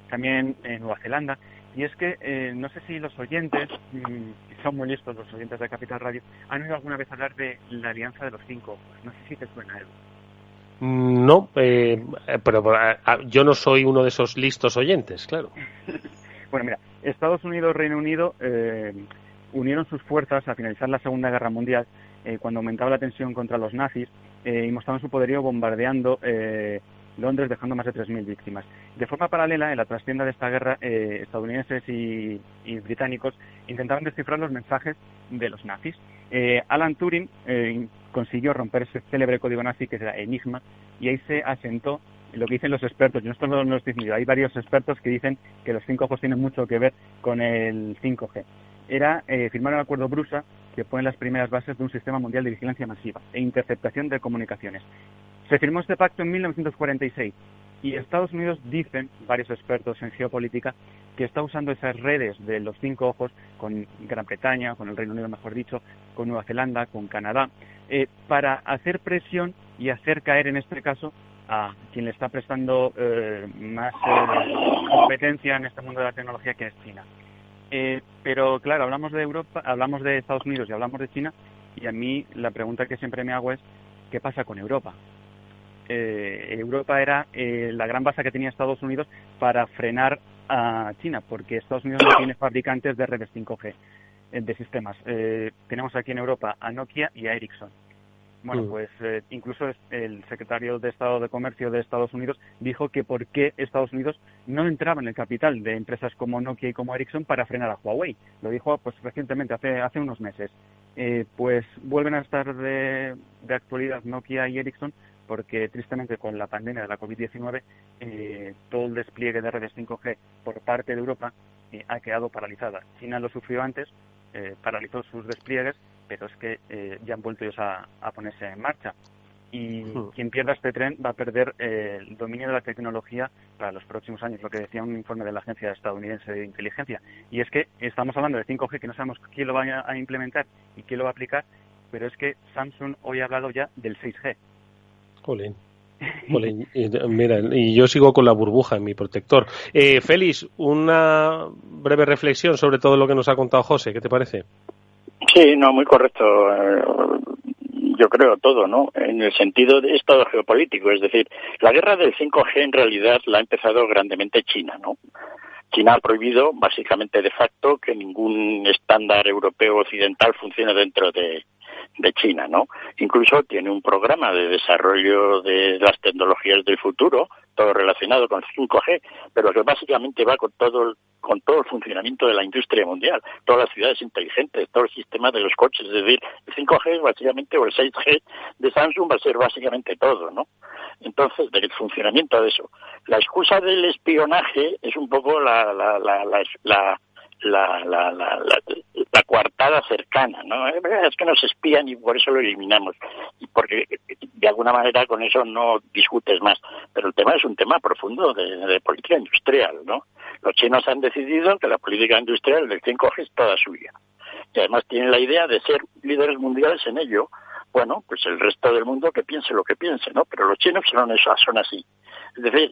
también en Nueva Zelanda. Y es que eh, no sé si los oyentes, mm, son muy listos los oyentes de Capital Radio, han oído alguna vez hablar de la Alianza de los Cinco. No sé si te suena algo. Mm, no, pero yo no soy uno de esos listos oyentes, claro. bueno, mira, Estados Unidos, Reino Unido unieron sus fuerzas a finalizar la Segunda Guerra Mundial eh, cuando aumentaba la tensión contra los nazis eh, y mostraban su poderío bombardeando eh, Londres, dejando más de 3.000 víctimas. De forma paralela, en la trastienda de esta guerra, estadounidenses y, británicos intentaban descifrar los mensajes de los nazis. Alan Turing consiguió romper ese célebre código nazi que era Enigma y ahí se asentó lo que dicen los expertos, yo esto no lo estoy hay varios expertos que dicen que los 5G tienen mucho que ver con el 5G. Era firmar el acuerdo Brusa que pone las primeras bases de un sistema mundial de vigilancia masiva e interceptación de comunicaciones. Se firmó este pacto en 1946 y Estados Unidos dicen, varios expertos en geopolítica, que está usando esas redes de los cinco ojos con Gran Bretaña, con el Reino Unido, mejor dicho, con Nueva Zelanda, con Canadá, eh, para hacer presión y hacer caer, en este caso, a quien le está prestando eh, más eh, competencia en este mundo de la tecnología, que es China. Eh, pero claro, hablamos de Europa, hablamos de Estados Unidos y hablamos de China, y a mí la pregunta que siempre me hago es, ¿qué pasa con Europa? Eh, Europa era eh, la gran base que tenía Estados Unidos para frenar a China, porque Estados Unidos no tiene fabricantes de redes 5G de sistemas. tenemos aquí en Europa a Nokia y a Ericsson. Bueno, mm. pues eh, incluso el secretario de Estado de Comercio de Estados Unidos dijo que por qué Estados Unidos no entraba en el capital de empresas como Nokia y como Ericsson para frenar a Huawei. Lo dijo pues recientemente, hace, hace unos meses. Eh, pues vuelven a estar de, actualidad Nokia y Ericsson porque tristemente con la pandemia de la COVID-19 eh, todo el despliegue de redes 5G por parte de Europa ha quedado paralizada. China lo sufrió antes, paralizó sus despliegues pero es que eh, ya han vuelto ellos a, ponerse en marcha. y quien pierda este tren va a perder eh, el dominio de la tecnología para los próximos años, lo que decía un informe de la Agencia Estadounidense de Inteligencia. Y es que estamos hablando de 5G, que no sabemos quién lo va a implementar y quién lo va a aplicar, pero es que Samsung hoy ha hablado ya del 6G. Jolín. Jolín. Mira, y yo sigo con la burbuja en mi protector. Eh, Félix, una breve reflexión sobre todo lo que nos ha contado José. ¿Qué te parece? Sí, no, muy correcto. Yo creo todo, ¿no? En el sentido de estado geopolítico. Es decir, la guerra del 5G en realidad la ha empezado grandemente China, ¿no? China ha prohibido, básicamente de facto, que ningún estándar europeo occidental funcione dentro de, de China, ¿no? Incluso tiene un programa de desarrollo de las tecnologías del futuro, todo relacionado con 5G, pero que básicamente va con todo el, con todo el funcionamiento de la industria mundial, todas las ciudades inteligentes, todo el sistema de los coches, es decir, el 5G es básicamente o el 6G de Samsung va a ser básicamente todo, ¿no? Entonces, del funcionamiento de eso. La excusa del espionaje es un poco la la la la, la la, la, la, coartada cercana, ¿no? Es que nos espían y por eso lo eliminamos. Y porque de alguna manera con eso no discutes más. Pero el tema es un tema profundo de, política industrial, ¿no? Los chinos han decidido que la política industrial del 5G es toda suya. Y además tienen la idea de ser líderes mundiales en ello. Bueno, pues el resto del mundo que piense lo que piense, ¿no? Pero los chinos son, son así. Es decir,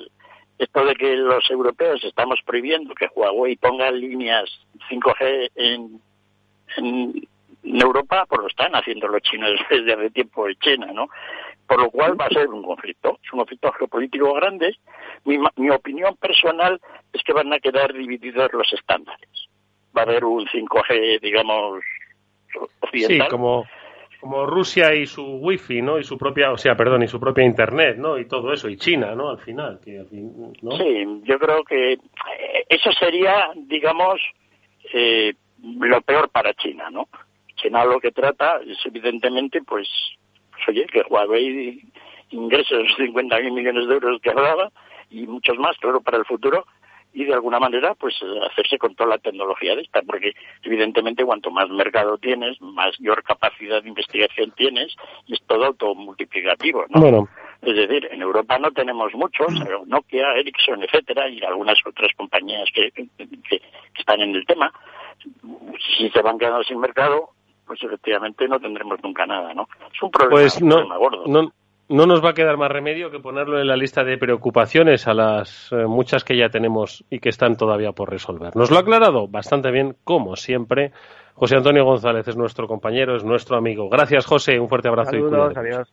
esto de que los europeos estamos prohibiendo que Huawei ponga líneas 5G en, Europa, pues lo están haciendo los chinos desde hace tiempo en China, ¿no? Por lo cual va a ser un conflicto, es un conflicto geopolítico grande. Mi, mi opinión personal es que van a quedar divididos los estándares. Va a haber un 5G, digamos, occidental. Sí, como, como Rusia y su wifi, ¿no? Y su propia, o sea, perdón, y su propia internet, ¿no? Y todo eso, y China, ¿no? Al final, que, ¿no? Sí, yo creo que eh, eso sería, digamos, eh, lo peor para China, ¿no? China lo que trata es evidentemente, pues, pues, oye, que Huawei ingrese los 50.000 millones de euros que hablaba y muchos más, claro, para el futuro y de alguna manera, pues, hacerse con toda la tecnología de esta, porque evidentemente cuanto más mercado tienes, mayor capacidad de investigación tienes y es todo automultiplicativo, ¿no? Bueno. Es decir, en Europa no tenemos muchos, eh, Nokia, Ericsson, etcétera, y algunas otras compañías que, que- que están en el tema. Si se van quedando sin mercado, pues efectivamente no tendremos nunca nada, ¿no? Es un problema, Pues un no, problema gordo. no, no nos va a quedar más remedio que ponerlo en la lista de preocupaciones a las eh, muchas que ya tenemos y que están todavía por resolver. Nos lo ha aclarado bastante bien, como siempre. José Antonio González es nuestro compañero, es nuestro amigo. Gracias, José. Un fuerte abrazo y cuídate. adiós.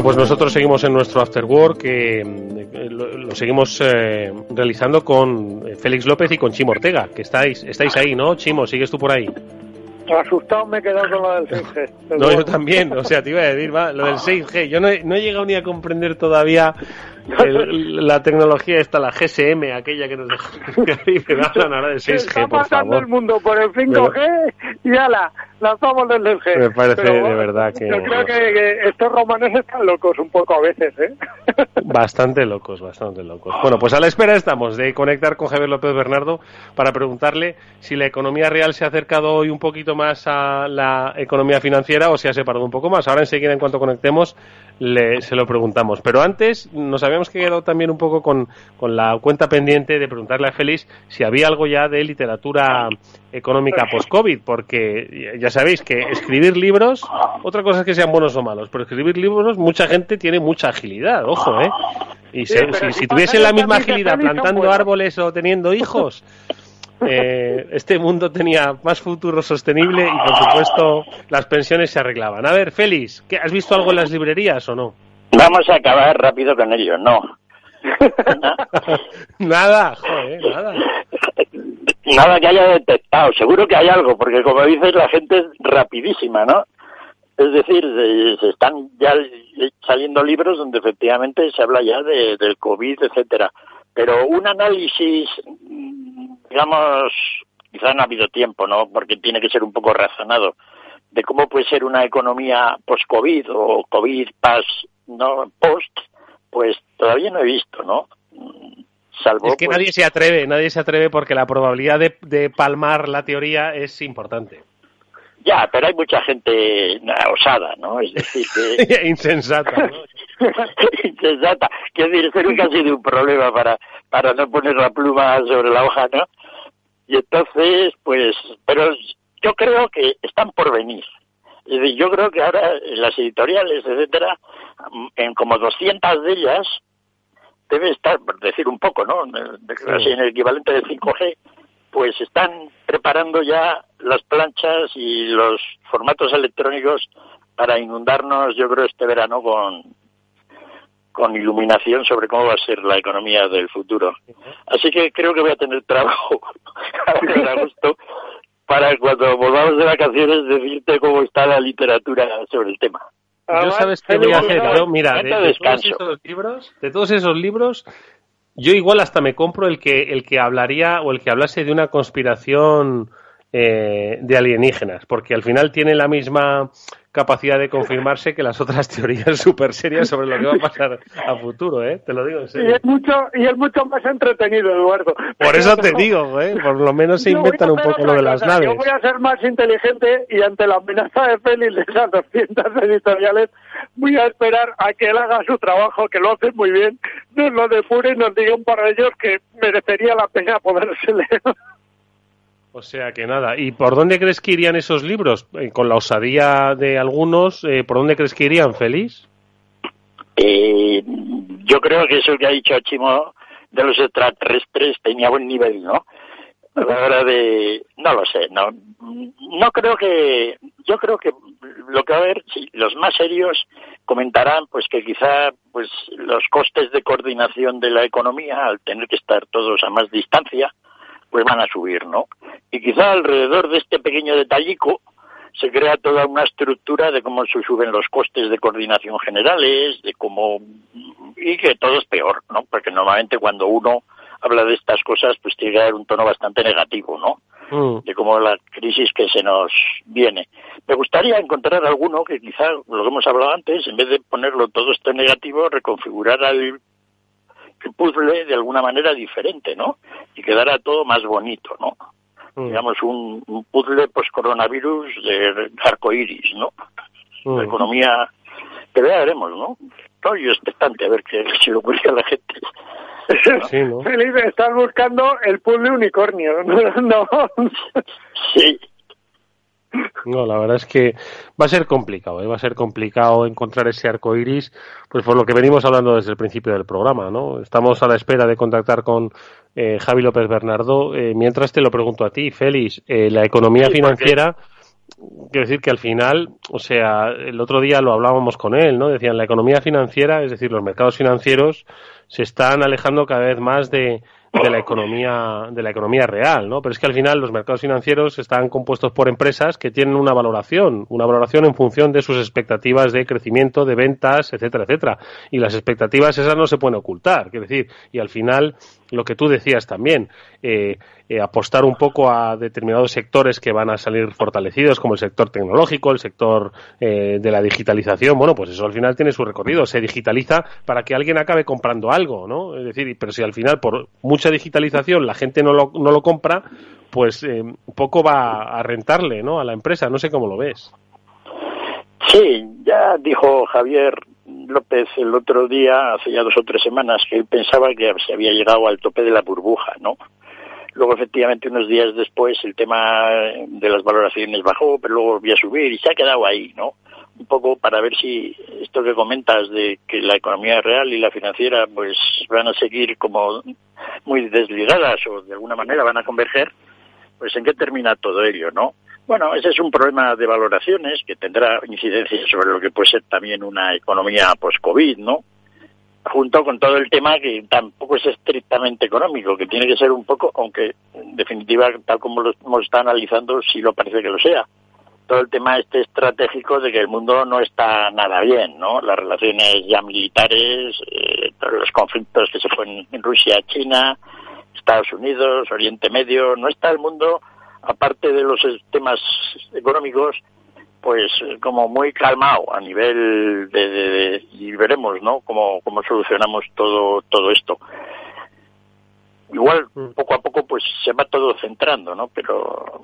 Bueno, pues nosotros seguimos en nuestro After Work, que eh, lo, lo seguimos eh, realizando con eh, Félix López y con Chimo Ortega, que estáis, estáis ahí, ¿no? Chimo, ¿sigues tú por ahí? Asustado me he quedado con lo del 6G. No, yo también, o sea, te iba a decir, va, lo del 6G, yo no he, no he llegado ni a comprender todavía el- la tecnología esta, la GSM, aquella que nos hablan ahora de Se está 6G, por pasando el favor. mundo por el 5G y ala, lanzamos desde el G. Me parece Pero de verdad que Yo creo que, que estos romanos están locos un poco a veces, ¿eh? Bastante locos, bastante locos. Bueno, pues a la espera estamos de conectar con Javier López Bernardo para preguntarle si la economía real se ha acercado hoy un poquito más a la economía financiera o se ha separado un poco más. Ahora enseguida, en cuanto conectemos, le, se lo preguntamos. Pero antes nos había habíamos quedado también un poco con, con la cuenta pendiente de preguntarle a Félix si había algo ya de literatura económica post-COVID, porque ya sabéis que escribir libros, otra cosa es que sean buenos o malos, pero escribir libros mucha gente tiene mucha agilidad, ojo, ¿eh? Y se- si, si si para tuviesen la misma agilidad plantando buenos. árboles o teniendo hijos, eh, este mundo tenía más futuro sostenible y, por supuesto, las pensiones se arreglaban. A ver, Félix, ¿qué, ¿has visto algo en las librerías o no? Vamos a acabar rápido con ello, no. nada, joder, nada. Nada que haya detectado, seguro que hay algo, porque como dices, la gente es rapidísima, ¿no? Es decir, se, están ya saliendo libros donde efectivamente se habla ya de, del COVID, etcétera. Pero un análisis, digamos, quizá no ha habido tiempo, ¿no? Porque tiene que ser un poco razonado, de cómo puede ser una economía post-COVID o COVID pas, no post, pues todavía no he visto, ¿no? Mm, Salvo Es que pues, nadie se atreve, nadie se atreve porque la probabilidad de, de palmar la teoría es importante. Ya, pero hay mucha gente osada, ¿no? Es decir, que... Insensata, ¿no? Insensata. Quiero decir, eso nunca ha sido un problema para, para no poner la pluma sobre la hoja, ¿no? Y entonces, pues, pero yo creo que están por venir. Yo creo que ahora las editoriales, etcétera, en como 200 de ellas, debe estar, por decir un poco, ¿no? De-. Así en el equivalente del 5G, pues están preparando ya las planchas y los formatos electrónicos para inundarnos, yo creo, este verano con, con iluminación sobre cómo va a ser la economía del futuro. Así que creo que voy a tener trabajo ahora en agosto para cuando volvamos de vacaciones decirte cómo está la literatura sobre el tema. Yo sabes qué voy a hacer. Yo, mira, de, de todos descanso. esos libros, de todos esos libros, yo igual hasta me compro el que el que hablaría o el que hablase de una conspiración eh, de alienígenas, porque al final tiene la misma capacidad de confirmarse que las otras teorías súper serias sobre lo que va a pasar a futuro, ¿eh? Te lo digo en Y serio. es mucho y es mucho más entretenido, Eduardo. Por eso te digo, ¿eh? Por lo menos se inventan un poco lo de las cosa, Yo naves. voy a ser más inteligente y ante la amenaza de Félix de esas 200 editoriales voy a esperar a que él haga su trabajo, que lo hace muy bien, nos lo depure y nos diga un par de ellos que merecería la pena poderse leer. O sea que nada. ¿Y por dónde crees que irían esos libros? Eh, con la osadía de algunos, eh, ¿por dónde crees que irían, Félix? Eh, yo creo que eso que ha dicho Chimo de los extraterrestres tenía buen nivel, ¿no? A la hora de... No lo sé, no. No creo que... Yo creo que lo que va a haber, los más serios comentarán pues que quizá pues los costes de coordinación de la economía, al tener que estar todos a más distancia, pues van a subir, ¿no? Y quizá alrededor de este pequeño detallico se crea toda una estructura de cómo se suben los costes de coordinación generales, de cómo y que todo es peor, ¿no? Porque normalmente cuando uno habla de estas cosas, pues tiene que dar un tono bastante negativo, ¿no? De cómo la crisis que se nos viene. Me gustaría encontrar alguno que quizá, lo que hemos hablado antes, en vez de ponerlo todo esto negativo, reconfigurar el puzzle de alguna manera diferente, ¿no? Y quedara todo más bonito, ¿no? Digamos, un, un puzzle post-coronavirus de arcoiris, ¿no? La economía, que ya veremos, ¿no? Estoy expectante a ver qué se le ocurre a la gente. Felipe, estás buscando el puzzle unicornio, ¿no? no. Sí. No, la verdad es que va a ser complicado, ¿eh? va a ser complicado encontrar ese arco iris, pues por lo que venimos hablando desde el principio del programa, ¿no? Estamos a la espera de contactar con eh, Javi López Bernardo. Eh, mientras te lo pregunto a ti, Félix, eh, la economía Sí, financiera, quiero decir que al final, o sea, el otro día lo hablábamos con él, ¿no? Decían, la economía financiera, es decir, los mercados financieros, se están alejando cada vez más de, de la economía de la economía real, ¿no? Pero es que al final los mercados financieros están compuestos por empresas que tienen una valoración, una valoración en función de sus expectativas de crecimiento, de ventas, etcétera, etcétera. Y las expectativas esas no se pueden ocultar, quiero decir, y al final lo que tú decías también, eh, eh, apostar un poco a determinados sectores que van a salir fortalecidos, como el sector tecnológico, el sector eh, de la digitalización, bueno, pues eso al final tiene su recorrido, se digitaliza para que alguien acabe comprando algo, ¿no? Es decir, pero si al final por mucha digitalización la gente no lo, no lo compra, pues eh, poco va a rentarle, ¿no? A la empresa, no sé cómo lo ves. Sí, ya dijo Javier López el otro día, hace ya dos o tres semanas, que él pensaba que se había llegado al tope de la burbuja, ¿no? Luego, efectivamente, unos días después, el tema de las valoraciones bajó, pero luego volvió a subir y se ha quedado ahí, ¿no? Un poco para ver si esto que comentas de que la economía real y la financiera pues van a seguir como muy desligadas o de alguna manera van a converger, pues en qué termina todo ello, ¿no? Bueno, ese es un problema de valoraciones que tendrá incidencia sobre lo que puede ser también una economía post-COVID, ¿no? Junto con todo el tema que tampoco es estrictamente económico, que tiene que ser un poco, aunque en definitiva, tal como lo hemos estado analizando, sí lo parece que lo sea. Todo el tema este estratégico de que el mundo no está nada bien, ¿no? Las relaciones ya militares, eh, los conflictos que se fueron en Rusia, China, Estados Unidos, Oriente Medio, no está el mundo aparte de los temas económicos, pues eh, como muy calmado a nivel de, y veremos, ¿no? Cómo, cómo solucionamos todo todo esto. Igual Mm. poco a poco pues se va todo centrando, ¿no? Pero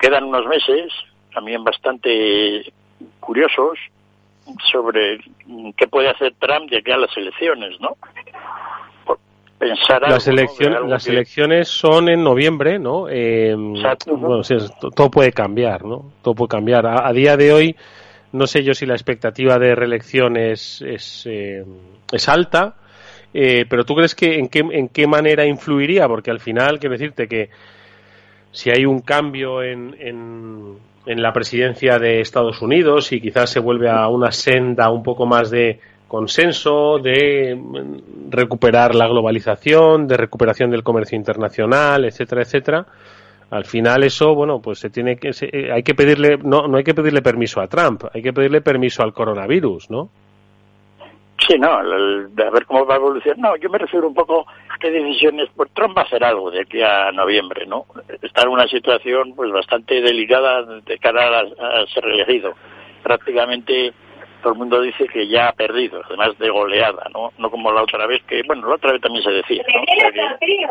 quedan unos meses también bastante curiosos sobre qué puede hacer Trump de aquí a las elecciones, ¿no? Pensar Las, algo, las que- elecciones son en noviembre, ¿no? Eh, Exacto. bueno, sí, todo puede cambiar, ¿no? Todo puede cambiar. A, a día de hoy, no sé yo si la expectativa de reelección es, es, eh, es alta, eh, pero ¿tú crees que en qué, en qué manera influiría? Porque al final, quiero decirte que si hay un cambio en, en, en la presidencia de Estados Unidos y quizás se vuelve a una senda un poco más de consenso, de mm, recuperar la globalización, de recuperación del comercio internacional, etcétera, etcétera. Al final eso, bueno, pues se tiene que, se- eh, hay que pedirle, no, no hay que pedirle permiso a Trump, hay que pedirle permiso al coronavirus, ¿no? Sí, no, el- de a ver cómo va a evolucionar. No, yo me refiero un poco a qué decisiones, pues Trump va a hacer algo de aquí a noviembre, ¿no? Está en una situación pues bastante delicada de cara a, a ser reelegido. Prácticamente todo el mundo dice que ya ha perdido, además de goleada, ¿no? No como la otra vez, que bueno, la otra vez también se decía, ¿no? O sea que-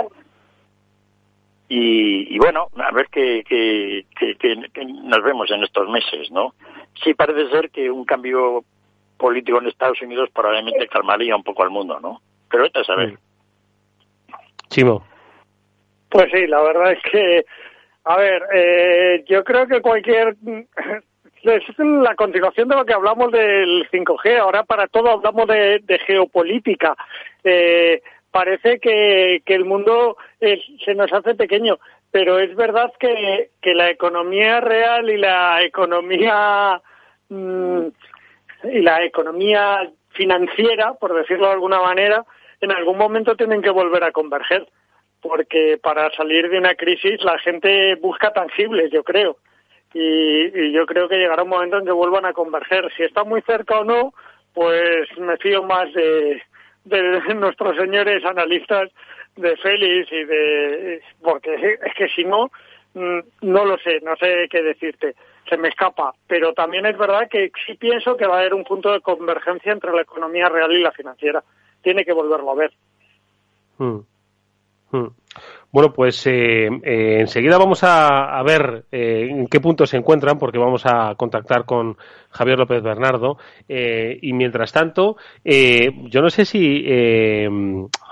y, y bueno, a ver qué- qué- qué nos vemos en estos meses, ¿no? Sí parece ser que un cambio político en Estados Unidos probablemente calmaría un poco al mundo, ¿no? Pero vete a saber. Chimo. Pues sí, la verdad es que, a ver, eh, yo creo que cualquier... Es la continuación de lo que hablamos del 5G. Ahora para todo hablamos de, geopolítica. Eh, parece que, el mundo eh, se nos hace pequeño, pero es verdad que, que la economía real y la economía mm, y la economía financiera, por decirlo de alguna manera, en algún momento tienen que volver a converger, porque para salir de una crisis la gente busca tangibles, yo creo. Y, y yo creo que llegará un momento en que vuelvan a converger. Si está muy cerca o no, pues me fío más de, de nuestros señores analistas, de Félix y de... porque es que si no, mm, no lo sé, no sé qué decirte, se me escapa. Pero también es verdad que sí pienso que va a haber un punto de convergencia entre la economía real y la financiera. Tiene que volverlo a ver. Mm. Mm. Bueno, pues eh, eh, enseguida vamos a, a ver eh, en qué punto se encuentran, porque vamos a contactar con Javier López Bernardo. eh, y mientras tanto, eh, yo no sé si eh,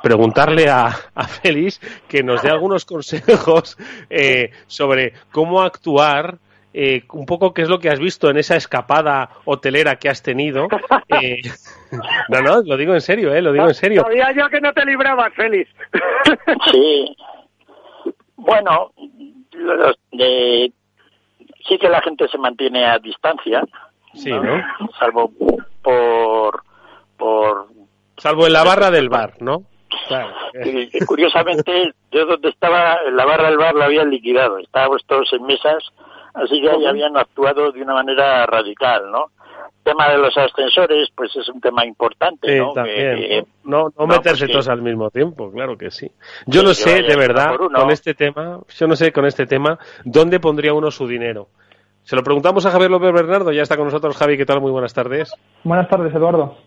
preguntarle a, a Félix que nos dé algunos consejos eh, sobre cómo actuar. eh, un poco qué es lo que has visto en esa escapada hotelera que has tenido. Eh, no, no, lo digo en serio, eh, lo digo en serio. Sabía yo que no te librabas, Félix. Sí. Bueno, los de- sí que la gente se mantiene a distancia. Sí, ¿no? Salvo por por Salvo en la barra del bar, ¿no? Claro. y, y curiosamente yo donde estaba en la barra del bar la habían liquidado. Estábamos todos en mesas, así que ahí habían actuado de una manera radical, ¿no? El tema de los ascensores, pues es un tema importante, Sí, ¿no? también. Que- no, no, no, meterse pues que- todos al mismo tiempo, claro que sí. Yo Sí, no sé, de verdad, con este tema, yo no sé con este tema, ¿dónde pondría uno su dinero? Se lo preguntamos a Javier López Bernardo, ya está con nosotros Javi, ¿qué tal? Muy buenas tardes. Buenas tardes, Eduardo.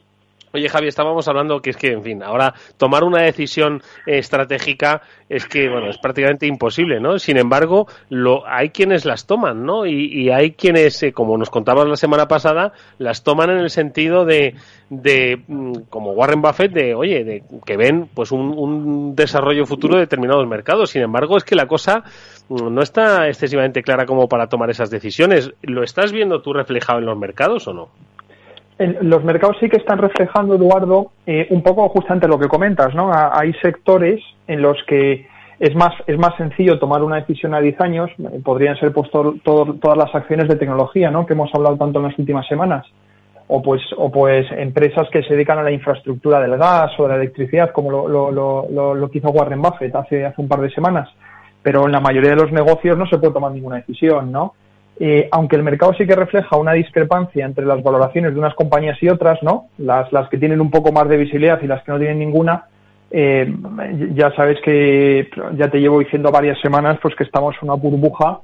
Oye, Javi, estábamos hablando que es que, en fin, ahora tomar una decisión estratégica es que, bueno, es prácticamente imposible, ¿no? Sin embargo, lo, hay quienes las toman, ¿no? Y, hay quienes, eh, como nos contabas la semana pasada, las toman en el sentido de, de mm, como Warren Buffett, de, oye, de que ven, pues, un, un desarrollo futuro de determinados mercados. Sin embargo, es que la cosa mm, no está excesivamente clara como para tomar esas decisiones. ¿Lo estás viendo tú reflejado en los mercados o no? Los mercados sí que están reflejando, Eduardo, eh, un poco justamente lo que comentas, ¿no? hay sectores en los que es más, es más sencillo tomar una decisión a 10 años, eh, podrían ser pues todas las acciones de tecnología, ¿no? Que hemos hablado tanto en las últimas semanas. O pues, o pues empresas que se dedican a la infraestructura del gas o de la electricidad, como lo, lo, lo, lo, hizo Warren Buffett hace, hace un par de semanas. Pero en la mayoría de los negocios no se puede tomar ninguna decisión, ¿no? Eh, aunque el mercado sí que refleja una discrepancia entre las valoraciones de unas compañías y otras, ¿no? Las, las que tienen un poco más de visibilidad y las que no tienen ninguna, eh, ya sabes que ya te llevo diciendo varias semanas pues que estamos en una burbuja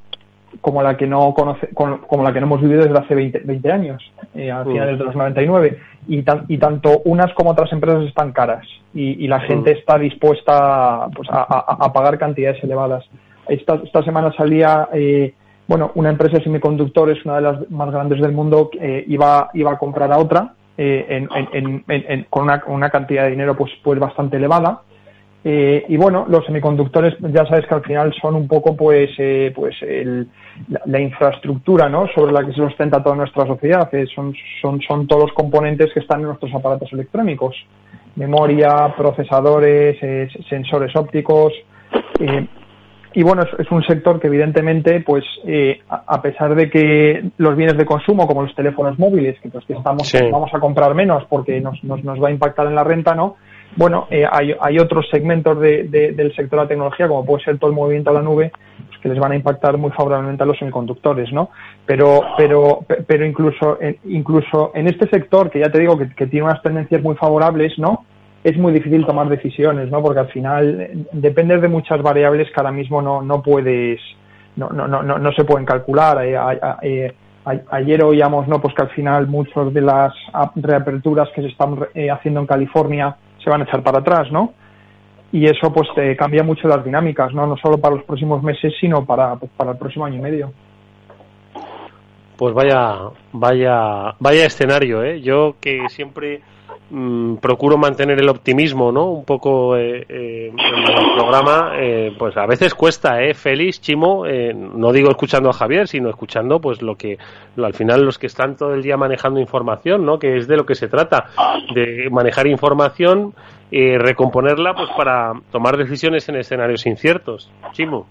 como la que no conoce, como, la que no hemos vivido desde hace 20, 20 años, eh, a finales de los 99. Y, y tanto unas como otras empresas están caras y, la gente está dispuesta pues, a, pagar cantidades elevadas. Esta, esta semana salía eh, bueno, una empresa de semiconductores, una de las más grandes del mundo, eh, iba, iba a comprar a otra eh, con una, cantidad de dinero pues, pues bastante elevada. Eh, y bueno, los semiconductores ya sabes que al final son un poco pues, pues la, infraestructura ¿no? sobre la que se sustenta toda nuestra sociedad. son, son, son todos los componentes que están en nuestros aparatos electrónicos. Memoria, procesadores, sensores ópticos. Y bueno, es, un sector que evidentemente, pues eh, a, pesar de que los bienes de consumo, como los teléfonos móviles, que pues que estamos vamos a comprar menos porque nos, nos, nos, va a impactar en la renta, ¿no? Bueno, eh, hay, hay otros segmentos de, del sector de la tecnología, como puede ser todo el movimiento a la nube, pues que les van a impactar muy favorablemente a los semiconductores, ¿no? Pero, pero, pero incluso, incluso en este sector, que ya te digo que, que tiene unas tendencias muy favorables, ¿no? Es muy difícil tomar decisiones, ¿no? Porque al final eh, depende de muchas variables que ahora mismo no, no puedes, no, no, no, no se pueden calcular. Eh, eh, ayer oíamos, ¿no? Pues que al final muchas de las reaperturas que se están haciendo en California se van a echar para atrás, ¿no? Y eso pues te cambia mucho las dinámicas, ¿no? No solo para los próximos meses, sino para, pues, para el próximo año y medio. Pues vaya, vaya, vaya escenario, ¿eh? Yo que siempre Mm, procuro mantener el optimismo, ¿no? Un poco eh, eh, en el programa, eh, pues a veces cuesta, ¿eh? Félix, Chimo, no digo escuchando a Javier, sino escuchando, pues lo que, al final los que están todo el día manejando información, ¿no? Que es de lo que se trata, de manejar información y recomponerla, pues para tomar decisiones en escenarios inciertos. Chimo.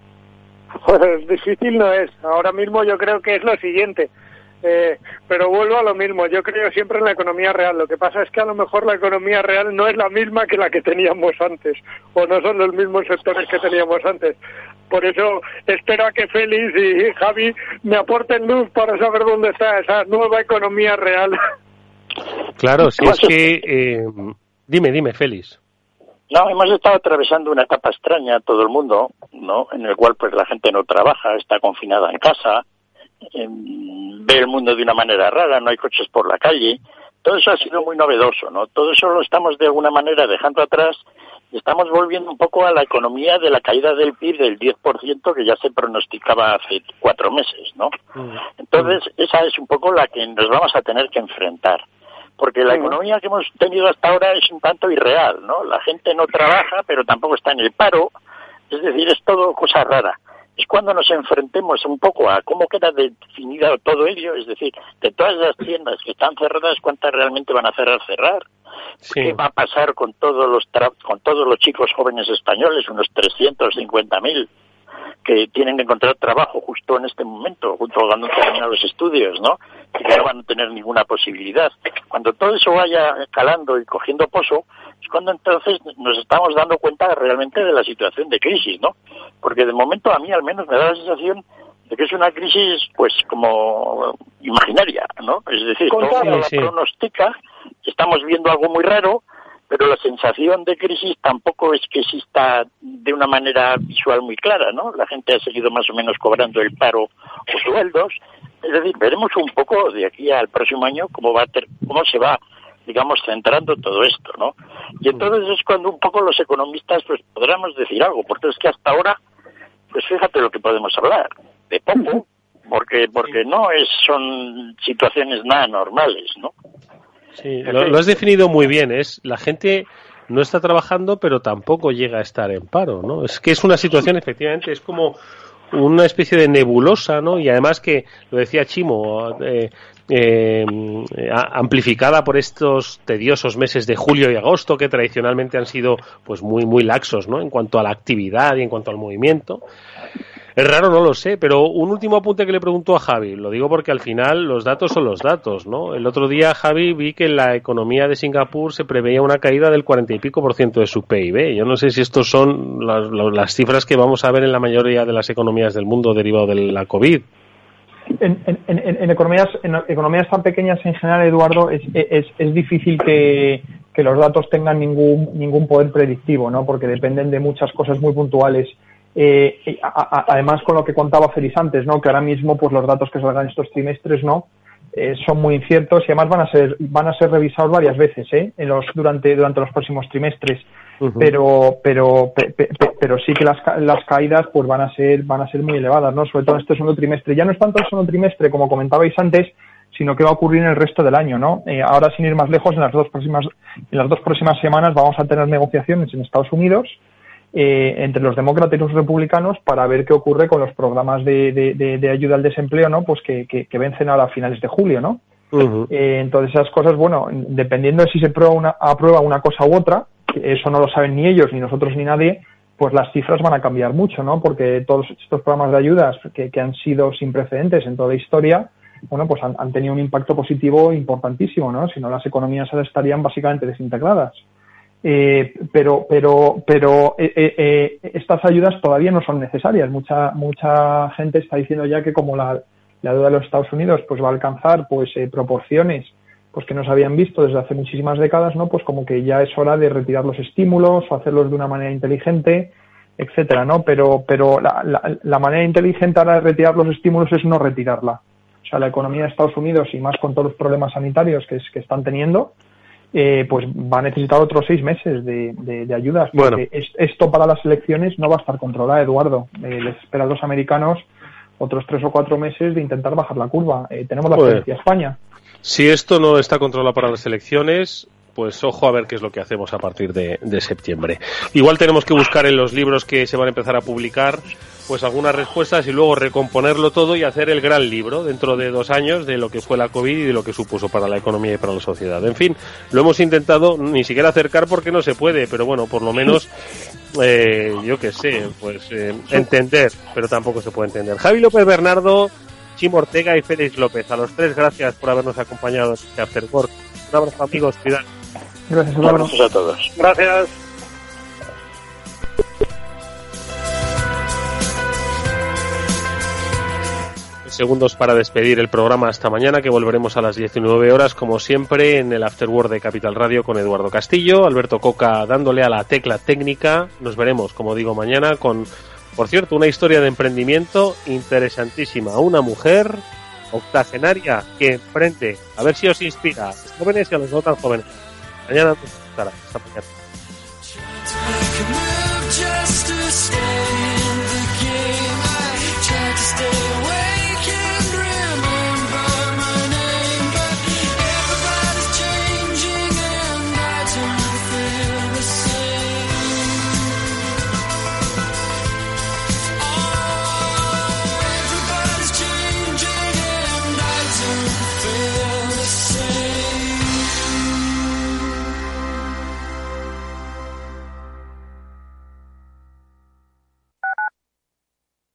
Pues difícil no es. Ahora mismo yo creo que es lo siguiente eh, pero vuelvo a lo mismo, yo creo siempre en la economía real. Lo que pasa es que a lo mejor la economía real no es la misma que la que teníamos antes, o no son los mismos sectores que teníamos antes. Por eso espero a que Félix y Javi me aporten luz para saber dónde está esa nueva economía real. Claro, si es que... Eh, dime, dime, Félix. No, hemos estado atravesando una etapa extraña todo el mundo, ¿no? En el cual pues la gente no trabaja, está confinada en casa, ve el mundo de una manera rara, no hay coches por la calle. Todo eso ha sido muy novedoso, ¿no? Todo eso lo estamos de alguna manera dejando atrás y estamos volviendo un poco a la economía de la caída del PIB del 10% que ya se pronosticaba hace cuatro meses, ¿no? Mm. Entonces, esa es un poco la que nos vamos a tener que enfrentar. Porque la economía que hemos tenido hasta ahora es un tanto irreal, ¿no? La gente no trabaja, pero tampoco está en el paro. Es decir, es todo cosa rara es cuando nos enfrentemos un poco a cómo queda definido todo ello, es decir, de todas las tiendas que están cerradas, cuántas realmente van a cerrar cerrar. ¿Qué va a pasar con todos los con todos los chicos jóvenes españoles, unos 350.000 que tienen que encontrar trabajo justo en este momento, junto cuando terminan los estudios, ¿no? Y que no van a tener ninguna posibilidad. Cuando todo eso vaya calando y cogiendo pozo, es cuando entonces nos estamos dando cuenta realmente de la situación de crisis, ¿no? Porque de momento a mí al menos me da la sensación de que es una crisis pues como imaginaria, ¿no? Es decir, todo la pronostica, estamos viendo algo muy raro, pero la sensación de crisis tampoco es que exista de una manera visual muy clara, ¿no? La gente ha seguido más o menos cobrando el paro o sueldos, es decir, veremos un poco de aquí al próximo año cómo va a ter cómo se va digamos, centrando todo esto, ¿no? Y entonces es cuando un poco los economistas pues podríamos decir algo, porque es que hasta ahora, pues fíjate lo que podemos hablar, de poco, porque porque no es son situaciones nada normales, ¿no? Sí, lo, lo has definido muy bien, es la gente no está trabajando, pero tampoco llega a estar en paro, ¿no? Es que es una situación, efectivamente, es como una especie de nebulosa, ¿no? Y además que, lo decía Chimo, eh, eh, amplificada por estos tediosos meses de julio y agosto que tradicionalmente han sido pues muy muy laxos no en cuanto a la actividad y en cuanto al movimiento es raro, no lo sé, pero un último apunte que le pregunto a Javi, lo digo porque al final los datos son los datos, ¿no? El otro día, Javi, vi que en la economía de Singapur se preveía una caída del cuarenta y pico por ciento de su PIB. Yo no sé si estos son las, cifras que vamos a ver en la mayoría de las economías del mundo derivado de la COVID. En, en, en, en, economías economías tan pequeñas en general Eduardo es, es, es difícil que, que, los datos tengan ningún ningún poder predictivo no porque dependen de muchas cosas muy puntuales eh, a, a, además con lo que contaba Feliz antes, ¿no? Que ahora mismo, pues los datos que salgan estos trimestres, ¿no? Eh, son muy inciertos y además van a ser van a ser revisados varias veces, ¿eh? En los durante durante los próximos trimestres. Uh -huh. Pero pero pe, pe, pero sí que las, las caídas pues van a ser van a ser muy elevadas, ¿no? Sobre todo en este segundo trimestre. Ya no es tanto el segundo trimestre como comentabais antes, sino que va a ocurrir en el resto del año, ¿no? Eh, ahora sin ir más lejos, en las dos próximas en las dos próximas semanas vamos a tener negociaciones en Estados Unidos eh, entre los demócratas y los republicanos para ver qué ocurre con los programas de, de, de, de ayuda al desempleo, ¿no? Pues que, que, que, vencen ahora a finales de julio, ¿no? Uh -huh. eh, entonces esas cosas, bueno, dependiendo de si se prueba una, aprueba una cosa u otra, que eso no lo saben ni ellos, ni nosotros, ni nadie, pues las cifras van a cambiar mucho, ¿no? Porque todos estos programas de ayudas que, que han sido sin precedentes en toda la historia, bueno, pues han, han, tenido un impacto positivo importantísimo, ¿no? Si no, las economías estarían básicamente desintegradas. Eh, pero pero pero eh, eh, eh, estas ayudas todavía no son necesarias. Mucha mucha gente está diciendo ya que como la, la deuda de los Estados Unidos pues va a alcanzar pues eh, proporciones pues que no se habían visto desde hace muchísimas décadas, ¿no? Pues como que ya es hora de retirar los estímulos o hacerlos de una manera inteligente, etcétera, ¿no? Pero pero la, la, la manera inteligente ahora de retirar los estímulos es no retirarla. O sea, la economía de Estados Unidos y más con todos los problemas sanitarios que, es, que están teniendo, eh, pues va a necesitar otros seis meses de, de, de ayudas. Porque bueno. es, esto para las elecciones no va a estar controlado, Eduardo. Eh, les espera a los americanos otros tres o cuatro meses de intentar bajar la curva. Eh, tenemos la de España. Si esto no está controlado para las elecciones, pues ojo a ver qué es lo que hacemos a partir de, de, septiembre. Igual tenemos que buscar en los libros que se van a empezar a publicar pues algunas respuestas y luego recomponerlo todo y hacer el gran libro dentro de dos años de lo que fue la COVID y de lo que supuso para la economía y para la sociedad. En fin, lo hemos intentado ni siquiera acercar porque no se puede, pero bueno, por lo menos, eh, yo qué sé, pues eh, entender, pero tampoco se puede entender. Javi López Bernardo, Chim Ortega y Félix López, a los tres gracias por habernos acompañado en este After Work. Un abrazo amigos, cuidado. Gracias, un abrazo a todos. Gracias. Segundos para despedir el programa hasta mañana, que volveremos a las 19 horas, como siempre, en el Afterword de Capital Radio con Eduardo Castillo, Alberto Coca dándole a la tecla técnica. Nos veremos, como digo, mañana con, por cierto, una historia de emprendimiento interesantísima. Una mujer octogenaria que emprende. A ver si os inspira a los jóvenes y a los no jóvenes. Mañana nos estará. Hasta mañana.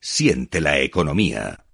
Siente la economía.